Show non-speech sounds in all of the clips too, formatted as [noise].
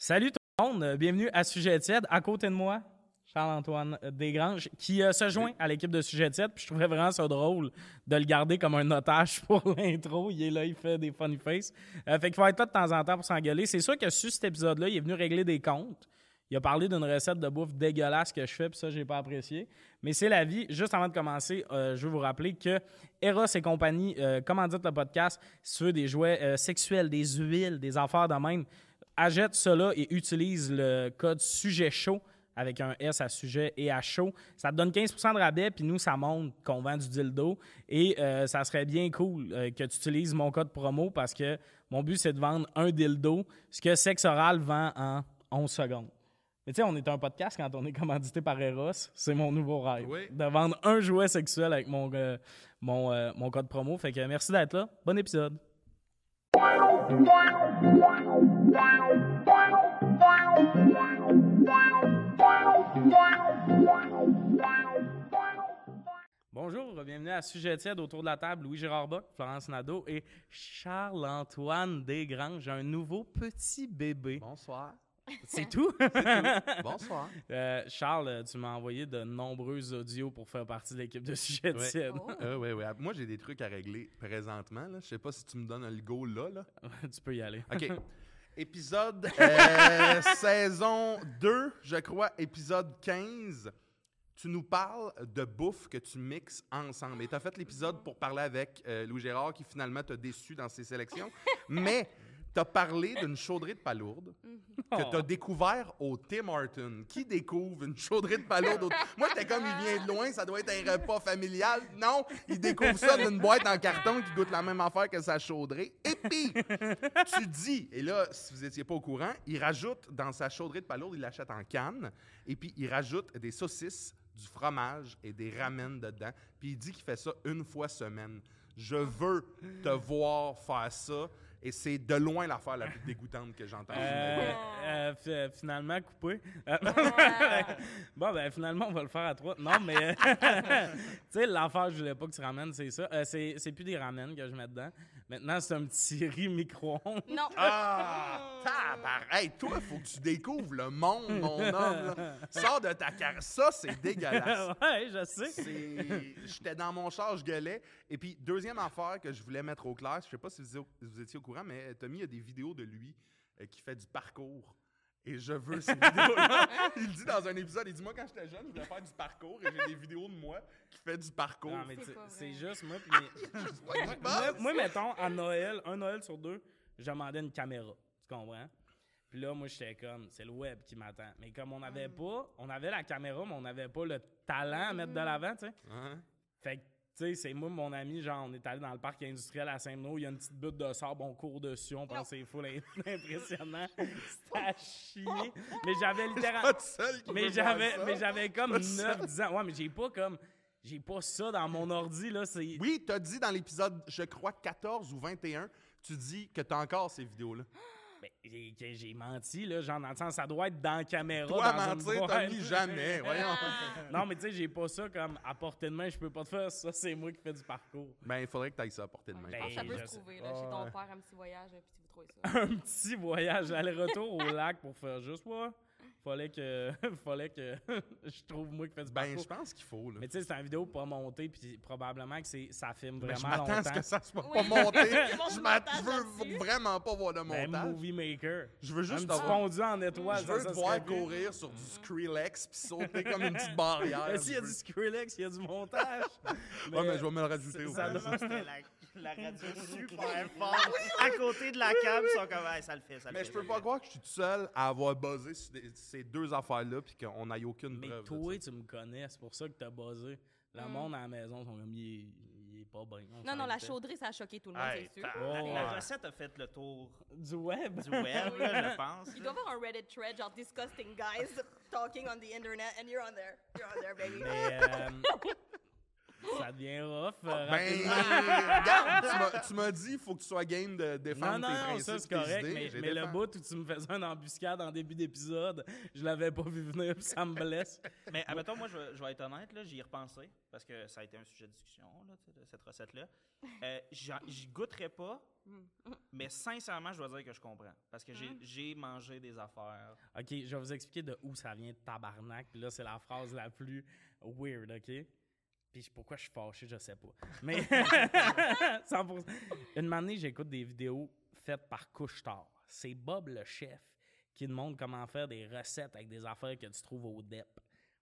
Salut tout le monde, bienvenue à Sujet tiède. À côté de moi, Charles-Antoine Desgranges, qui euh, se joint à l'équipe de Sujet tiède. Puis je trouvais vraiment ça drôle de le garder comme un otage [laughs] pour l'intro. Il est là, il fait des funny faces. Euh, fait qu'il faut être là de temps en temps pour s'engueuler. C'est sûr que sur cet épisode-là, il est venu régler des comptes. Il a parlé d'une recette de bouffe dégueulasse que je fais, puis ça, j'ai pas apprécié. Mais c'est la vie. Juste avant de commencer, euh, je veux vous rappeler que Eros et compagnie euh, commanditent le podcast. Veux des jouets sexuels, des huiles, des affaires de même, achète cela et utilise le code sujet chaud avec un S à sujet et à chaud. Ça te donne 15% de rabais, puis nous, ça montre qu'on vend du dildo. Et euh, ça serait bien cool euh, que tu utilises mon code promo parce que mon but, c'est de vendre un dildo, ce que Sex Oral vend en 11 secondes. Mais tu sais, on est un podcast quand on est commandité par Eros. C'est mon nouveau rêve. Oui. De vendre un jouet sexuel avec mon, euh, mon, euh, mon code promo. Fait que merci d'être là. Bon épisode. Bonjour, bienvenue à Sujet tiède autour de la table. Louis-Gérard Bock, Florence Nadeau et Charles-Antoine Desgranges. J'ai un nouveau petit bébé. Bonsoir. C'est tout? [laughs] Bonsoir. [laughs] Euh, Charles, tu m'as envoyé de nombreux audios pour faire partie de l'équipe de Sujet Ouais. tiède. Euh, ouais, ouais. Moi, j'ai des trucs à régler présentement. Là. Je sais pas si tu me donnes le go là. là. [laughs] tu peux y aller. OK. épisode euh, saison 2, je crois, épisode 15. Tu nous parles de bouffe que tu mixes ensemble. Et tu as fait l'épisode pour parler avec euh, Louis Gérard qui finalement t'a déçu dans ses sélections. [laughs] Mais tu as parlé d'une chaudrée de palourde que tu as découvert au Tim Hortons. Qui découvre une chaudrée de palourde? au- Moi, j'étais comme, il vient de loin, ça doit être un repas familial. Non, il découvre ça d'une boîte en carton qui goûte la même affaire que sa chaudrée. Et puis, tu dis, et là, si vous n'étiez pas au courant, il rajoute dans sa chaudrée de palourde, il l'achète en canne, et puis il rajoute des saucisses, du fromage et des ramen dedans. Puis il dit qu'il fait ça une fois semaine. Je veux te voir faire ça, et c'est de loin l'affaire la plus dégoûtante que j'entends. Euh, euh, fi- finalement, coupé. Euh, [laughs] bon, ben finalement, on va le faire à trois. Non, mais, euh, [laughs] tu sais, l'affaire que je voulais pas que tu ramènes, c'est ça. Euh, c'est c'est plus des ramen que je mets dedans. Maintenant, c'est un petit [laughs] riz micro-ondes. Non. Ah! Tabar! Hey, toi, faut que tu découvres le monde, mon homme. là. Sors de ta carrière. Ça, c'est dégueulasse. ouais, je sais. J'étais dans mon char, je gueulais. Et puis, deuxième affaire que je voulais mettre au clair, je sais pas si vous, vous étiez au courant, mais Tommy a des vidéos de lui euh, qui fait du parcours. Et je veux ces [laughs] vidéos-là. Il dit dans un épisode, il dit, moi, quand j'étais jeune, je voulais faire du parcours et j'ai des vidéos de moi qui fait du parcours. Non, mais C'est juste moi. puis mes- Ouais, moi, moi, mettons, à Noël, un Noël sur deux, je demandais une caméra. Tu comprends? Puis là, moi, j'étais comme, c'est le web qui m'attend. Mais comme on n'avait pas, on avait la caméra, mais on n'avait pas le talent à mettre de l'avant, tu sais. Hein? Fait que, sais, c'est moi, mon ami, genre, on est allé dans le parc industriel à Saint-Malo, il y a une petite butte de sable, on court dessus, on pense que c'est full [laughs] impressionnant. [laughs] C'était à chier. Mais j'avais littéralement. Mais j'avais, mais j'avais comme Pas ça. 9-10 ans. Ouais, mais j'ai pas comme. J'ai pas ça dans mon ordi, là. C'est. Oui, tu as dit dans l'épisode, je crois, 14 ou 21, tu dis que tu as encore ces vidéos-là. [gasps] Ben, j'ai, menti, là. Genre, dans le sens, ça doit être dans la caméra. Toi, dans mentir. Tommy, jamais. [laughs] Voyons. non, mais tu sais, j'ai pas ça comme à portée de main, je peux pas te faire. Ça, c'est moi qui fais du parcours. Ben, il faudrait que tu ailles ça à portée de main. Ben, je pense. Ça peut je se trouver, là, chez Ouais. ton père, un petit voyage, puis tu vous trouvez ça. un petit voyage aller-retour au lac pour faire juste moi. Fallait que, [laughs] fallait que [laughs] je trouve moi qui fais du Ben, parcours. je pense qu'il faut. Là. Mais tu sais, c'est une vidéo pas montée, puis probablement que c'est, ça filme Ben, je vraiment m'attends à ce longtemps. que ça soit Oui. pas monté. [laughs] Mon je, je veux vraiment pas voir de Ben, montage. Movie Maker. Je veux juste avoir- fondu en étoile. Je veux ça, te ça voir courir sur du Skrillex puis sauter comme une petite barrière. Mais s'il y a Je du Skrillex, il y a du montage. Ouais, mais je vais me le rajouter au ça C'était [laughs] la, radio [laughs] super forte. À côté de la cam, ils sont comme, Hey, ça le fait, ça le Mais fait. je peux pas croire que je suis tout seul à avoir buzzé sur des- ces deux affaires-là puis qu'on n'aille aucune Mais preuve. de toi, tu me connais, c'est pour ça que t'as buzzé. Le Mm. monde à la maison sont comme, il est, il est pas bien. on Non, non, s'en la chaudrée, ça a choqué tout le monde, Hey, c'est sûr. ta- Oh, la, ouais. recette a fait le tour Du web. du web, là, je pense. Il doit y avoir un Reddit thread, genre disgusting guys talking on the internet, and you're on there. You're on there, baby. Mais, euh, [laughs] Ça devient rough. euh, Ben, [laughs] regarde, tu m'as- dit, il faut que tu sois game de défendre non, tes non, principes. ça c'est tes correct, idées. mais, le bout où tu me faisais une embuscade en début d'épisode, je l'avais pas vu venir, puis ça me blesse. [laughs] Mais admettons, moi, je vais, je vais être honnête, là, j'y ai repensé, parce que ça a été un sujet de discussion, là, de cette recette-là. [laughs] Euh, J'y goûterais pas, mais sincèrement, je dois dire que je comprends. Parce que j'ai- j'ai mangé des affaires. Ok, je vais vous expliquer de où ça vient de tabarnak, puis là, c'est la phrase la plus weird, ok? Puis pourquoi je suis fâché, je sais pas. [laughs] Mais [laughs] 100%. Une année, j'écoute des vidéos faites par Couche-Tard. C'est Bob le chef qui te montre comment faire des recettes avec des affaires que tu trouves au DEP.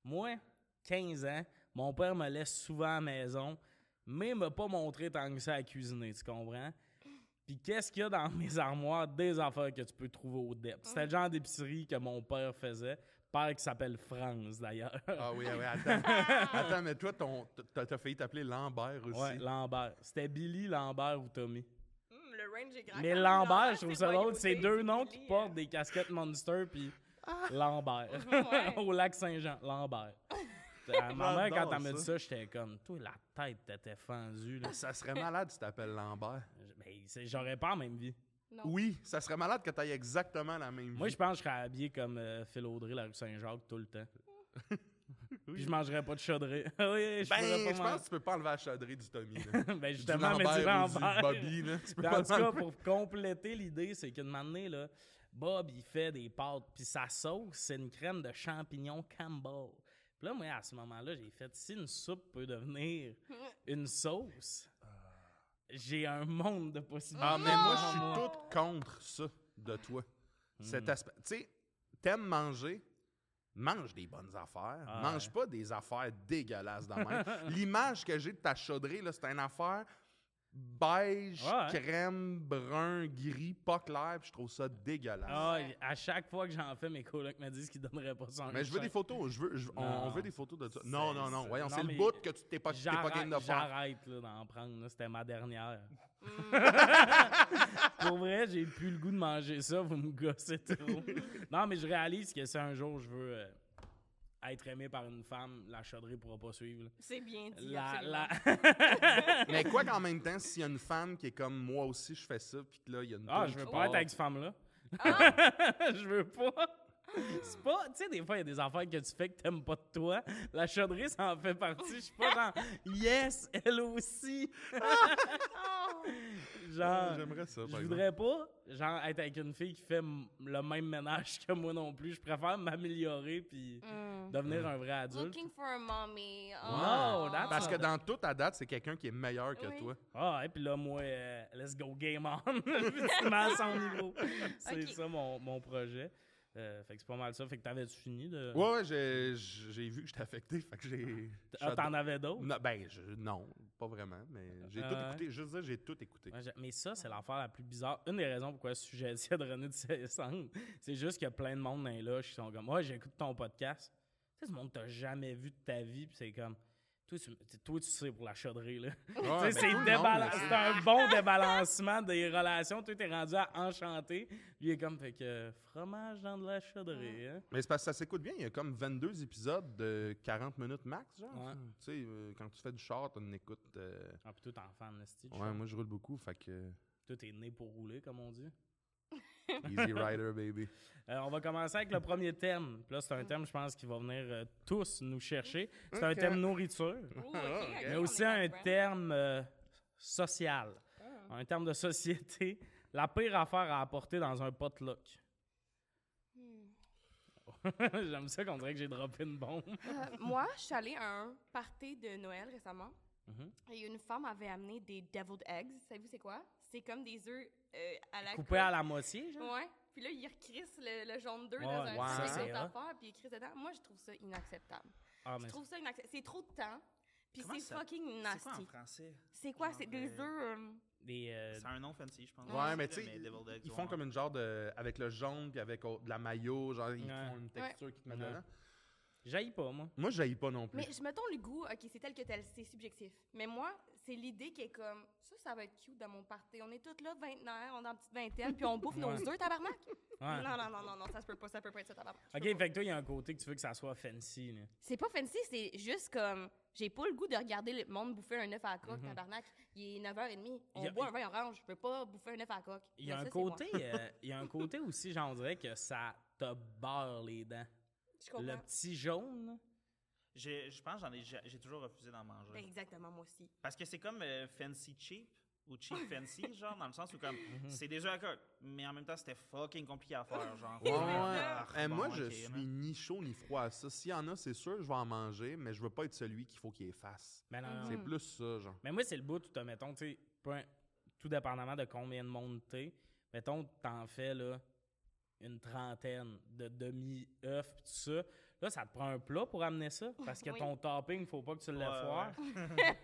Moi, 15 ans, mon père me laisse souvent à la maison, mais m'a pas montré tant que ça à cuisiner, tu comprends? Puis qu'est-ce qu'il y a dans [laughs] mes armoires des affaires que tu peux trouver au DEP? C'était le genre d'épicerie que mon père faisait. Père qui s'appelle France, d'ailleurs. Ah oui, ah oui, [laughs] attends. attends, mais toi, ton- t'as t'as failli t'appeler Lambert aussi. Ouais, Lambert. C'était Billy, Lambert ou Tommy. Hum, le range est grand. Mais. Lambert, je trouve c'est ça drôle. C'est deux noms Billy, qui portent euh, des casquettes Monster, puis Lambert. [laughs] Ouais. [laughs] Au lac Saint-Jean, Lambert. Euh, Ma mère, quand elle m'a dit ça. j'étais comme, toi, la tête t'était fendue. Là. Ça serait malade si t'appelles Lambert. Ben, c'est- J'aurais pas la même vie. Non. Oui, ça serait malade que tu aies exactement la même Moi, vie. je pense que je serais habillé comme euh, Phil Audrey, la rue Saint-Jacques, tout le temps. [laughs] Puis je mangerais pas de chaudrée. [laughs] oui, je Ben, pas je pense que tu peux pas enlever la chaudrée du Tommy. là. [laughs] ben du justement, mais du Lambert ou du Lambert. Bobby, là. Tu peux Puis pas en tout cas, pour compléter l'idée, c'est qu'une année, là, Bob, il fait des pâtes, puis sa sauce, c'est une crème de champignons Campbell. Puis là, moi, à ce moment-là, j'ai fait, si une soupe peut devenir une sauce, j'ai un monde de possibilités. Ah, mais moi, je suis moi. tout contre ça de toi. Hmm. Cet aspect. Tu sais, t'aimes manger, mange des bonnes affaires. Ah, mange ouais. pas des affaires dégueulasses de même. [laughs] L'image que j'ai de ta chaudrée, là, c'est une affaire beige, Ouais. crème, brun, gris, pas clair, puis je trouve ça dégueulasse. Ah, à chaque fois que j'en fais, mes colocs me disent qu'ils donneraient pas ça. Mais je veux des photos. Je veux, je- on, veut des photos de ça. Non, non, non. Voyons, c'est le bout que tu t'es pas, t'es pas game de J'arrête, d'en prendre. C'était ma dernière. [laughs] Pour vrai, j'ai plus le goût de manger ça. Vous me gossez trop. non, mais je réalise que si un jour je veux euh, être aimé par une femme, la chaudrée pourra pas suivre. C'est bien dit. La. [laughs] Mais quoi qu'en même temps, s'il y a une femme qui est comme moi aussi, je fais ça, puis que là, il y a une Ah, je veux pas être avec cette femme-là. Ah! [laughs] je veux pas. C'est pas, tu sais, des fois, il y a des affaires que tu fais que t'aimes pas de toi. La chaudrée, ça en fait partie. Je suis pas genre, yes, elle aussi. [laughs] Genre, J'aimerais ça, je voudrais pas, genre, être avec une fille qui fait le même ménage que moi non plus. Je préfère m'améliorer puis Mm. Devenir un vrai adulte. Looking for a mommy. Wow, Oh. that's Parce que dans toute à date, c'est quelqu'un qui est meilleur que Oui. toi. Ah, et puis là, moi, euh, let's go game on. [laughs] Son niveau. C'est ça mon, mon projet. Euh, fait que c'est pas mal ça. Fait que t'avais-tu fini de. Ouais, ouais, j'ai, j'ai vu que j'étais affecté, fait que j'ai... Ah, t'en avais d'autres? Non, ben, je- non, pas vraiment, mais j'ai Ah tout ouais? écouté. Juste dire, j'ai tout écouté. Ouais, j'ai- mais ça, c'est l'affaire la plus bizarre. Une des raisons pourquoi ce sujet de René de Cessante, c'est juste qu'il y a plein de monde dans les loges qui sont comme Ouais, j'écoute ton podcast. Tu sais, ce monde t'a jamais vu de ta vie, puis c'est comme toi tu, toi, tu sais pour la chaudrée, là. Ouais, [laughs] ben, c'est, un bon débalancement des relations. Toi, t'es rendu à enchanter. Lui, il est comme, fait que fromage dans de la chaudrée, hein. Mais c'est parce que ça s'écoute bien. Il y a comme 22 épisodes de 40 minutes max, genre. Ouais. Tu sais, euh, quand tu fais du char, t'en écoutes. euh, Ah, puis toi, t'es en fan, là, Ouais, moi, je roule beaucoup, fait que. Toi, t'es né pour rouler, comme on dit? [laughs] Easy Rider, baby. Euh, on va commencer avec le premier thème. Puis là, c'est un thème, je pense, qui va venir euh, tous nous chercher. C'est un thème nourriture, mais aussi un terme euh, social, un terme de société. La pire affaire à apporter dans un potluck. Hmm. [laughs] J'aime ça qu'on dirait que j'ai droppé une bombe. Euh, moi, je suis allée à un party de Noël récemment. Mhm. Et une femme avait amené des deviled eggs. Savez-vous c'est quoi? C'est comme des œufs euh, à la Coupé à la moitié, genre? Ouais. Puis là, il recrisse le, le jaune d'œuf Ouais, dans un ouais, sac c'est affaires, puis il crisse dedans. Moi, je trouve ça inacceptable. Ah, Je trouve ça inacceptable. C'est trop de temps. Puis c'est ça- fucking C'est quoi en nasty. français? C'est quoi? Genre, C'est des œufs... euh, euh, C'est un nom fancy, je pense. Ouais, mais tu sais, ils font comme une genre de. Avec le jaune, puis avec oh, de la maillot, genre, ils Ouais. font une texture qui te met dedans. J'haïs pas, moi. Moi, je pas non plus. Mais je mettons le goût, ok, c'est tel que tel, c'est subjectif. Mais moi, c'est l'idée qui est comme, ça, ça va être cute dans mon party. On est toutes là, vingtenaires, on est en petite vingtaine, puis on bouffe nos œufs, tabarnak. Ouais. Non, non, non, non, non, ça se peut pas, ça peut pas être ça, tabarnak. Ok, fait que toi, il y a un côté que tu veux que ça soit fancy. Là. C'est pas fancy, c'est juste comme. J'ai pas le goût de regarder le monde bouffer un œuf à la coque, Mhm. tabarnak. Il est 9h30. On a- boit un vin orange. Je peux pas bouffer un œuf à la coque. Il y a un ça, côté, euh, il y a un côté aussi, j'en dirais que ça te beurre les dents. Je comprends? Le petit jaune, Je pense que j'en ai, j'ai toujours refusé d'en manger. Ben, exactement, moi aussi. Parce que c'est comme euh, fancy cheap ou cheap [laughs] fancy, genre, dans le sens où comme c'est des œufs à coque, mais en même temps c'était fucking compliqué à faire, genre. [laughs] Ouais, ouais. Ah, Eh, moi, bon, je suis ni chaud ni froid à ça. S'il y en a, c'est sûr, je vais en manger, mais je veux pas être celui qu'il faut qu'il efface. Mais non, non. C'est plus ça, genre. Mais moi, c'est le bout où, t'as, mettons, tu sais, tout dépendamment de combien de monde t'es, mettons, t'en fais, là, une trentaine de demi-œufs pis tout ça. Là, ça te prend un plat pour amener ça, parce que Oui. ton topping, faut pas que tu le Ouais, foires. [laughs]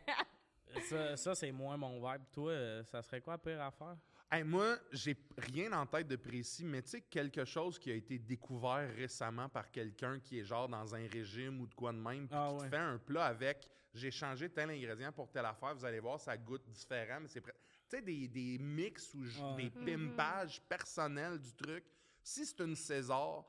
[laughs] ça, ça, c'est moins mon vibe. Toi, euh, ça serait quoi pire affaire? Hey, moi, j'ai rien en tête de précis, mais tu sais, quelque chose qui a été découvert récemment par quelqu'un qui est genre dans un régime ou de quoi de même, puis Ah qui te fait un plat avec j'ai changé tel ingrédient pour telle affaire, vous allez voir, ça goûte différent, mais c'est. Tu sais, des, des mix ou Ouais. des pimpages personnels du truc. Si c'est une César,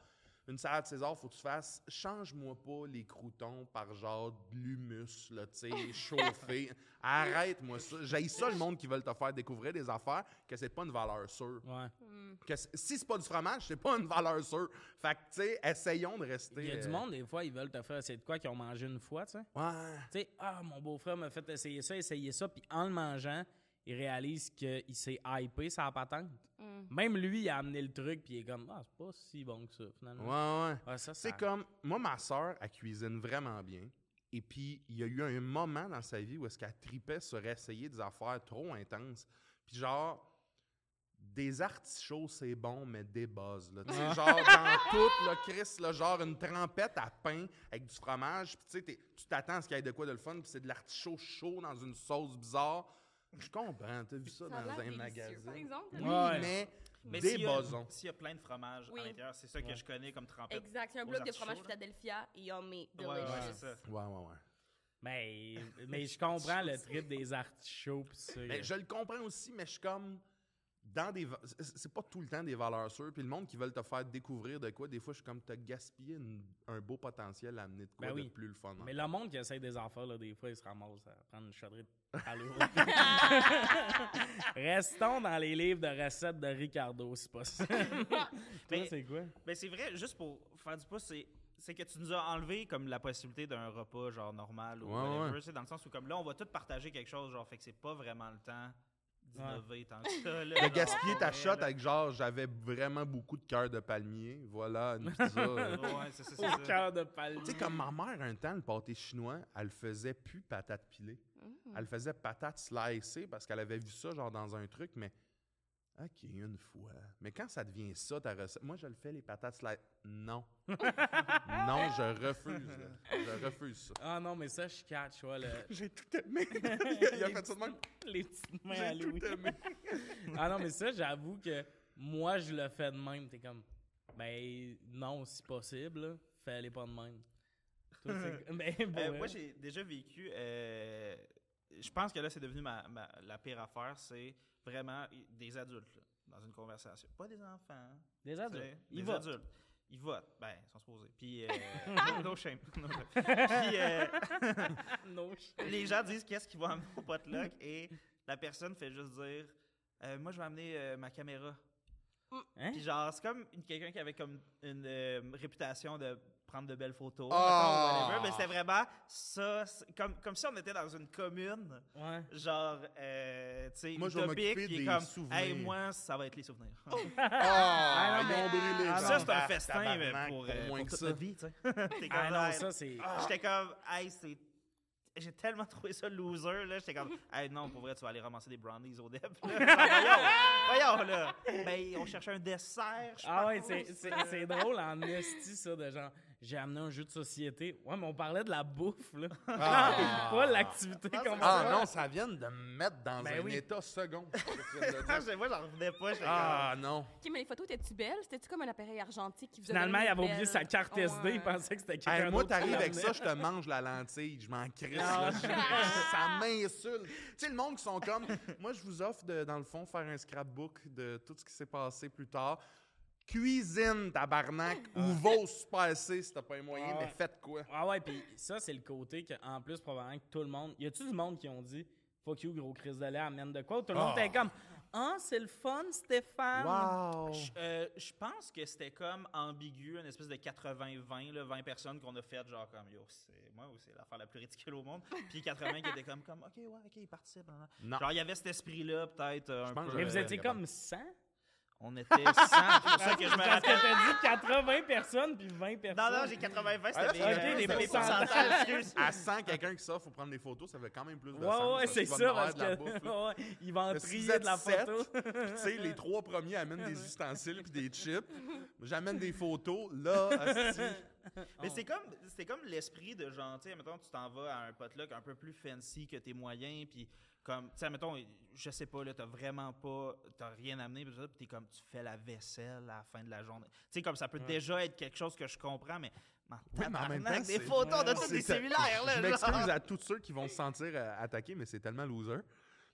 une salade César, faut que tu fasses change-moi pas les croutons par genre de l'humus, là, tu sais, [laughs] chauffé. Arrête-moi ça. J'ai ça le monde qui veulent te faire découvrir des affaires que c'est pas une valeur sûre. Ouais. Que c- si c'est pas du fromage, c'est pas une valeur sûre. Fait que, tu sais, essayons de rester. Il y a du euh, monde, des fois, ils veulent te faire essayer de quoi qu'ils ont mangé une fois, tu sais. Ouais. Tu sais, ah, mon beau-frère m'a fait essayer ça, essayer ça, puis en le mangeant, il réalise qu'il s'est hypé sa patente. Même lui, il a amené le truc, puis il est comme, ah, c'est pas si bon que ça, finalement. Ouais, ouais. Ouais, ça, C'est ça- comme, moi, ma soeur, elle cuisine vraiment bien. Et puis, il y a eu un moment dans sa vie où est-ce qu'elle tripait sur essayer des affaires trop intenses. Puis genre, des artichauts, c'est bon, mais des buzz, là. Tu sais, genre, dans [laughs] tout, là, Chris, là, genre une trempette à pain avec du fromage. Puis tu sais, t'es- tu t'attends à ce qu'il y ait de quoi de le fun, puis c'est de l'artichaut chaud dans une sauce bizarre. Je comprends, t'as vu ça, dans un magasin. Par exemple. Oui, Ouais. mais, Mais des s'il y a- buzzons. S'il y a plein de fromage Oui. à l'intérieur, c'est ça que Ouais. je connais comme trempette. Exact. C'est un bloc de fromage. Philadelphia et yummy, Ouais, ouais, delicious. c'est ça. Ouais, ouais, ouais. Mais, mais je comprends le trip des artichauts, ça. Ben, je le comprends aussi, mais je suis comme. Dans des. c'est- pas tout le temps des valeurs sûres. Puis le monde qui veulent te faire découvrir de quoi, des fois, je suis comme, t'as gaspillé une- un beau potentiel à amener de quoi Ben de oui. plus le fun. Mais le monde qui essaie des affaires, là, des fois, il se ramasse à prendre une chaudrée de palo. [laughs] Restons dans les livres de recettes de Ricardo, si possible. [laughs] [laughs] Toi, Mais- c'est quoi? Ben c'est vrai, juste pour faire du pouce, c'est c'est que tu nous as enlevé comme la possibilité d'un repas genre normal ou Ouais, whatever, dans le sens où comme là on va tous partager quelque chose genre fait que c'est pas vraiment le temps d'innover tant que ça là, De genre, gaspiller ta shot avec genre, j'avais vraiment beaucoup de cœur de palmier. Voilà, une pizza. [laughs] Ouais, c'est ça, c'est Au ça. cœur de palmier. Tu sais, comme ma mère, un temps, le pâté chinois, elle faisait plus patate pilée. Mm. Elle faisait patate slicée parce qu'elle avait vu ça, genre, dans un truc, mais. OK, une fois. Mais quand ça devient ça, ta recette. Moi, je le fais, les patates slicées. Non. [laughs] non, je refuse. là. Je refuse ça. Ah non, mais ça, je catch, ouais, le- [laughs] J'ai tout aimé. [laughs] Il a fait ça de même. les petites mains à J'ai Louis. tout aimé. Ah non, mais ça, j'avoue que moi, je le fais de même. T'es comme, ben non, si possible, là, fais-les pas de même. Toi, ben, pour Euh, moi, j'ai déjà vécu. euh, je pense que là, c'est devenu ma, ma- la pire affaire. C'est vraiment des adultes là, dans une conversation. Pas des enfants. Des adultes. Ils des votent. adultes. Ils votent. Ben, ils sont supposés. Puis, euh, no, [laughs] no shame. [laughs] No shame. [laughs] Puis, euh, No shit. les gens disent qu'est-ce qu'ils vont amener au potluck et la personne fait juste dire euh, Moi, je vais amener euh, ma caméra. Hein? Puis, genre, c'est comme quelqu'un qui avait comme une euh, réputation de prendre de belles photos. Ah! mettons, whatever, mais c'était vraiment ça. Comme, comme si on était dans une commune. Ouais. Genre, euh, tu sais, Moi, je vais qui est des comme, souvenirs. Hey, moi, ça va être les souvenirs. [laughs] Ah, non, mais- brûlé. ah, ça, c'est un festin mais pour, euh, moins pour que toute ça. notre vie, tu sais. [laughs] Ah comme, non, ça, c'est. J'étais comme, hey, c'est. J'ai tellement trouvé ça loser, là. J'étais comme, hey, non, pour vrai, tu vas aller ramasser des brownies au dep. [laughs] voyons, voyons, là. Ben, on cherchait un dessert, je Ah ouais, pense. c'est- c'est c'est drôle en esti, ça, de genre, j'ai amené un jeu de société. Ouais, mais on parlait de la bouffe, là. Ah. [laughs] Pas l'activité qu'on Ah non, ça vient de me mettre dans Ben un oui. état second. [laughs] Ah, je- Moi, j'en revenais pas. Ah non. OK, mais les photos, étaient-tu belles? C'était-tu comme un appareil argentique qui vous Finalement, il avait avait oublié sa carte SD, il pensait que c'était quelqu'un Hey, moi, t'arrives avec ça, je te mange la lentille, je m'en crisse. Ah. là. [laughs] Ça m'insulte. Tu sais, le monde qui sont comme, moi, je vous offre, de, dans le fond, faire un scrapbook de tout ce qui s'est passé plus tard. Cuisine, tabarnak, Ah. ou va au Super C si t'as pas les moyens, Ah mais ouais. faites quoi? Ah ouais, puis ça, c'est le côté que, en plus, probablement que tout le monde. Y a-tu du monde qui ont dit Fuck you, gros Chris de lait, amène de quoi? Tout le monde Ah. était comme Ah, c'est le fun, Stéphane. Wow! Je euh, je pense que c'était comme ambigu, une espèce de 80-20, là, 20 personnes qu'on a fait, genre comme yo, c'est moi ou c'est l'affaire la plus ridicule au monde. Puis 80 qui étaient comme, comme ok, ouais, ok, ils participent. Non. Genre, il y avait cet esprit-là, peut-être. euh, un pense peu, Mais vous Euh, étiez comme 100? On était [laughs] 100, c'est pour ça que je me Parce que rappelle. t'as dit 80 personnes puis 20 personnes. Non, non, j'ai 80-20, Ah, là, c'était c'est mes, ok, les c'était mes pourcentages. pourcentages. excuse. À 100, quelqu'un qui sort, faut prendre des photos, ça fait quand même plus de Ouais, sens. ouais, c'est ça, parce de la que. [laughs] ouais, il va en Mais si vous trier êtes de la sept, photo. tu sais, les trois premiers amènent des [laughs] ustensiles puis des chips. J'amène des photos. Là, asti, Mais c'est comme, c'est comme l'esprit de genre, tu sais, mettons, tu t'en vas à un potluck un peu plus fancy que tes moyens, puis comme, tu sais, mettons, je sais pas, là, t'as vraiment pas, t'as rien amené, puis t'es comme, tu fais la vaisselle à la fin de la journée. Tu sais, comme ça peut déjà être quelque chose que je comprends, mais. mais Oui, mais en même temps, des photos de tous te- cellulaires, là. Je m'excuse à tous ceux qui vont se sentir euh, attaqués, mais c'est tellement loser.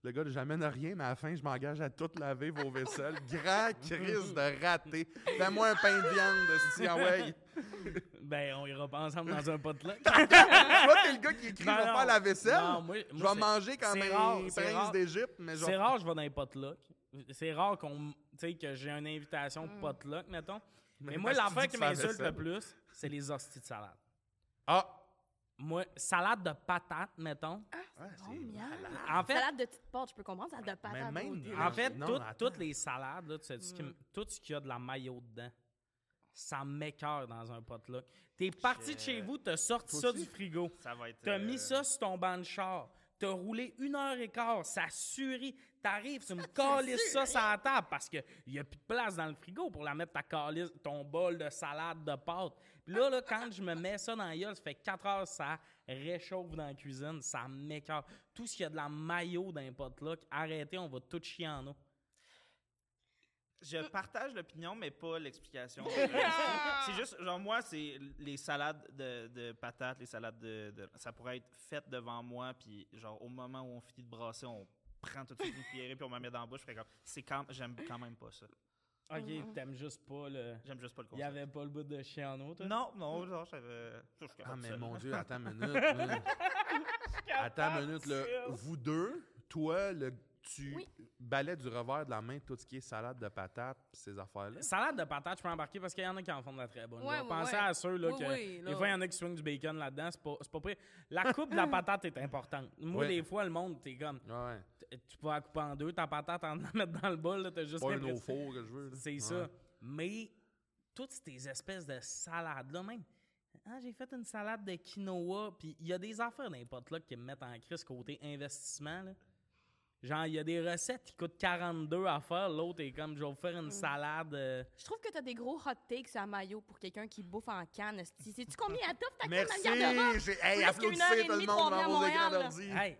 Le gars, j'amène rien, mais à la fin, je m'engage à tout laver vos vaisselles. Grand crise de raté. Fais-moi un pain de viande, esti, ah ouais. [laughs] Ben, on ira pas ensemble dans un potluck. [laughs] Toi, t'es le gars qui écrit, je vais faire la vaisselle. Non, moi- je vais manger un rare, c'est prince rare. d'Égypte, mais genre... C'est rare que je vais dans les potlucks. C'est rare qu'on, que j'ai une invitation Mm. potluck, mettons. Mais, Mais [laughs] moi, l'affaire qui m'insulte le plus, c'est les hosties de salade. Ah! Moi, salade de patates, mettons. Ouais, Oh, miam. En fait, Salade de petites pâtes, je peux comprendre. Salade de patates. même des- début. en fait Non, tout- mais attends. toutes les salades, là, tu sais, ce qui m- tout ce qu'il y a de la maillot dedans, ça m'écœure dans un potluck. T'es parti de chez vous, t'as sorti ça aussi? du frigo. Ça va être. T'as euh, mis ça sur ton banc de char. T'as roulé une heure et quart, ça surit. T'arrives, tu me [laughs] calisses ça sur la table parce qu'il n'y a plus de place dans le frigo pour la mettre ta calice, ton bol de salade de pâtes. Puis là, là, quand je me mets ça dans la gueule, ça fait 4 heures, ça réchauffe dans la cuisine, ça m'écœure. Tout ce qu'il y a de la maillot dans les potluck, arrêtez, on va tout chier en eau. Je partage l'opinion, mais pas l'explication. [laughs] Euh, c'est juste, genre, moi, c'est les salades de, de patates, les salades de, de- Ça pourrait être fait devant moi, puis, genre, au moment où on finit de brasser, on prend tout de suite une cuillerée, puis on me met dans la bouche. Je ferais comme, c'est quand, j'aime quand même pas ça. Ok, t'aimes juste pas le. J'aime juste pas le Il y avait pas le bout de chien en eau, toi? Non, non, genre, j'avais. Ah, mais mon Dieu, attends une [laughs] minute. là. attends une minute, là. Vous deux, toi, le, tu Oui. balais du revers de la main tout ce qui est salade de patates pis ces affaires-là? Salade de patates, je peux embarquer parce qu'il y en a qui en font de la très bonne. Ouais, là. ouais, Pensez ouais. à ceux là, Oui, que oui, là. des fois il y en a qui swing du bacon là-dedans, c'est pas, c'est pas prêt. La coupe de la [laughs] patate est importante. Moi, des fois, le monde, t'es comme, tu peux la couper en deux, ta patate, en la mettre dans le bol, là, t'as juste Pas un au four que je veux. là. C'est Ouais. ça. Mais toutes ces espèces de salades-là, même. Ah, j'ai fait une salade de quinoa, puis il y a des affaires les potes-là qui me mettent en crise côté investissement. Là. Genre, il y a des recettes qui coûtent 42 à faire, l'autre est comme, je vais vous faire une salade. euh, Je trouve que t'as des gros hot takes à maillot pour quelqu'un qui bouffe en canne. Sais-tu combien elle [laughs] t'offre ta canne Merci! dans le garde-robe? J'ai- Hey, Plus qu'une heure applaudissez et tout le demie, monde dans à vos écrans d'ordi. Hey,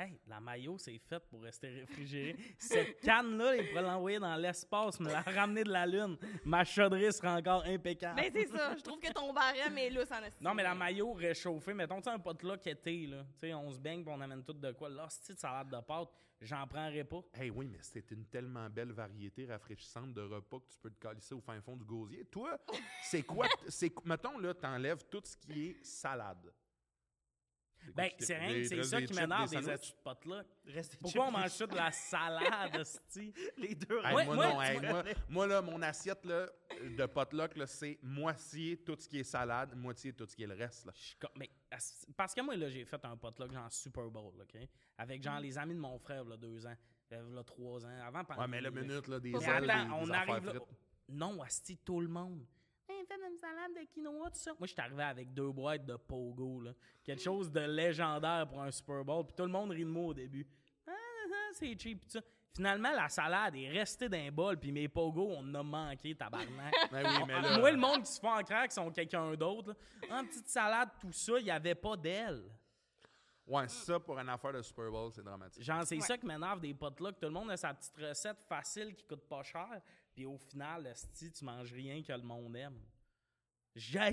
hey, la maillot, c'est fait pour rester réfrigéré. Cette canne-là, il pourrait l'envoyer dans l'espace, me la ramener de la Lune. Ma chaudrée sera encore impeccable. Ben, c'est ça. Je trouve que ton barème est lousse en. Non, mais la maillot réchauffée, mettons, tu sais, un pot là été, là. Tu sais, on se baigne puis on amène tout de quoi. Là, de salade de pâtes, j'en prendrais pas. Hey, oui, mais c'est une tellement belle variété rafraîchissante de repas que tu peux te calisser au fin fond du gosier. Toi, c'est quoi? [laughs] c'est Mettons, là, t'enlèves tout ce qui est salade. Ben, c'est rien, c'est ça qui m'énerve des astuces de pot là. Reste des Pourquoi on mange ça de la salade, [laughs] hostie? Les deux Hey, moi, moi, non, hey, moi, moi, là, mon assiette là, de potluck, là, c'est moitié tout ce qui est salade, moitié tout ce qui est le reste. Là. Je mais, parce que moi, là, j'ai fait un potluck genre Super Bowl, OK? Avec genre les amis de mon frère, là, deux ans, euh, là, trois ans, avant Ouais, mais la minute, là, des ailes, attends, des, on arrive là. Non, Asti, tout le monde. Hey, fais une salade de quinoa, tout ça. Moi, je suis arrivé avec deux boîtes de Pogo, là. Quelque chose de légendaire pour un Super Bowl. Puis tout le monde rit de moi au début. Ah, ah, ah, c'est cheap, pis ça. Finalement, la salade est restée dans un bol, puis mes Pogo, on en a manqué, tabarnak. [laughs] Ben oui, mais là, Moi, le monde qui se fait en crack sont quelqu'un d'autre. une petite salade, tout ça, il n'y avait pas d'elle. ouais, ça, pour une affaire de Super Bowl, c'est dramatique. Genre, c'est Ouais. ça qui m'énerve des potes là, que tout le monde a sa petite recette facile qui coûte pas cher, puis au final, esti, tu manges rien que le monde aime. Là.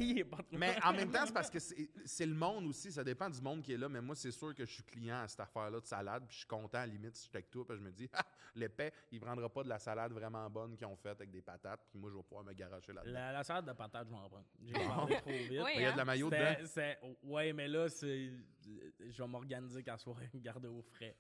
Mais en même temps, c'est parce que [laughs] c'est c'est le monde aussi. Ça dépend du monde qui est là. Mais moi, c'est sûr que je suis client à cette affaire-là de salade. Puis je suis content, à la limite, si je suis avec toi. Puis je me dis, [laughs] ah, l'épais, il prendra pas de la salade vraiment bonne qu'ils ont faite avec des patates. Puis moi, je vais pouvoir me garocher là-dedans. La, la salade de patates, je vais en prendre. J'ai parlé trop vite. Oui, Il y a de la hein? maillot dedans. Ouais, mais là, c'est. Je vais m'organiser qu'elle soit [laughs] gardée au frais.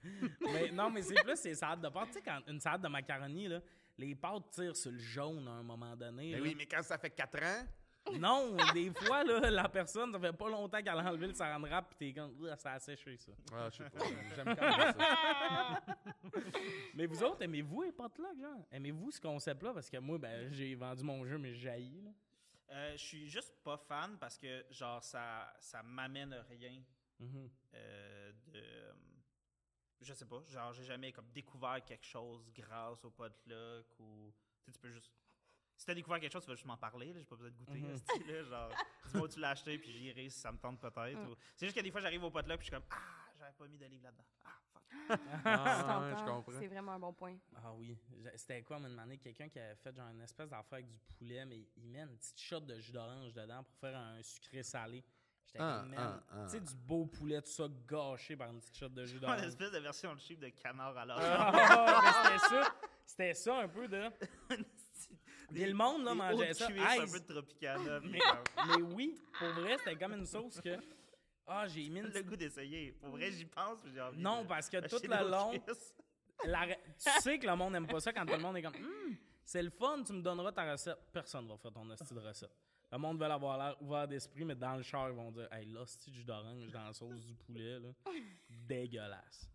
mais non, mais c'est plus ces salades de pâtes. Tu sais, quand une salade de macaroni, là, les pâtes tirent sur le jaune à un moment donné. Mais là. oui, mais quand ça fait 4 ans, [laughs] Non, des fois, là, la personne, ça fait pas longtemps qu'elle a enlevé le saran wrap, pis t'es comme, ça a séché, ça. ah, je sais pas. [laughs] J'aime quand même ça. [laughs] Mais vous autres, aimez-vous les là, genre? Aimez-vous ce concept-là? Parce que moi, ben, j'ai vendu mon jeu, mais j'ai là. Euh, je suis juste pas fan parce que, genre, ça, ça m'amène rien Mhm. euh, de. Je sais pas, genre, j'ai jamais comme découvert quelque chose grâce au potluck ou. Tu sais, tu peux juste. Si t'as découvert quelque chose, tu vas juste m'en parler, là, j'ai pas besoin de goûter. Mhm. esti, [laughs] là, genre, dis-moi où tu l'as acheté, puis j'irai si ça me tente peut-être. Mm. ou- C'est juste que des fois, j'arrive au potluck, puis je suis comme, ah, j'avais pas mis d'olive là-dedans. Ah, fuck. [laughs] Ah, C'est ouais, je encore- comprends. C'est vraiment un bon point. Ah oui. C'était quoi, m'a demandé quelqu'un qui avait fait genre une espèce d'affaire avec du poulet, mais il met une petite shot de jus d'orange dedans pour faire un sucré salé. J'étais Ah, comme, man, ah, ah. tu sais, du beau poulet, tout ça gâché par une petite shot de jus [laughs] Une d'orange. espèce de version cheap de canard à l'orange. Ah, [laughs] mais c'était ça. C'était ça un peu de. [laughs] Puis le monde, là, mangeait ça. cuisses, un peu de Tropicana. mais, comme, mais oui, pour vrai, c'était comme une sauce que. Ah, j'ai mis une. le goût d'essayer. Pour vrai, j'y pense, j'ai envie Non, de parce que acheter tout le des long, la tu sais que le monde n'aime pas ça quand tout le monde est comme Hum, c'est le fun, tu me donneras ta recette. Personne va faire ton hostie de recette. Le monde veut avoir l'air ouvert d'esprit, mais dans le char, ils vont dire Hey, l'hostie de jus d'orange dans la sauce du poulet, là. [laughs] Dégueulasse.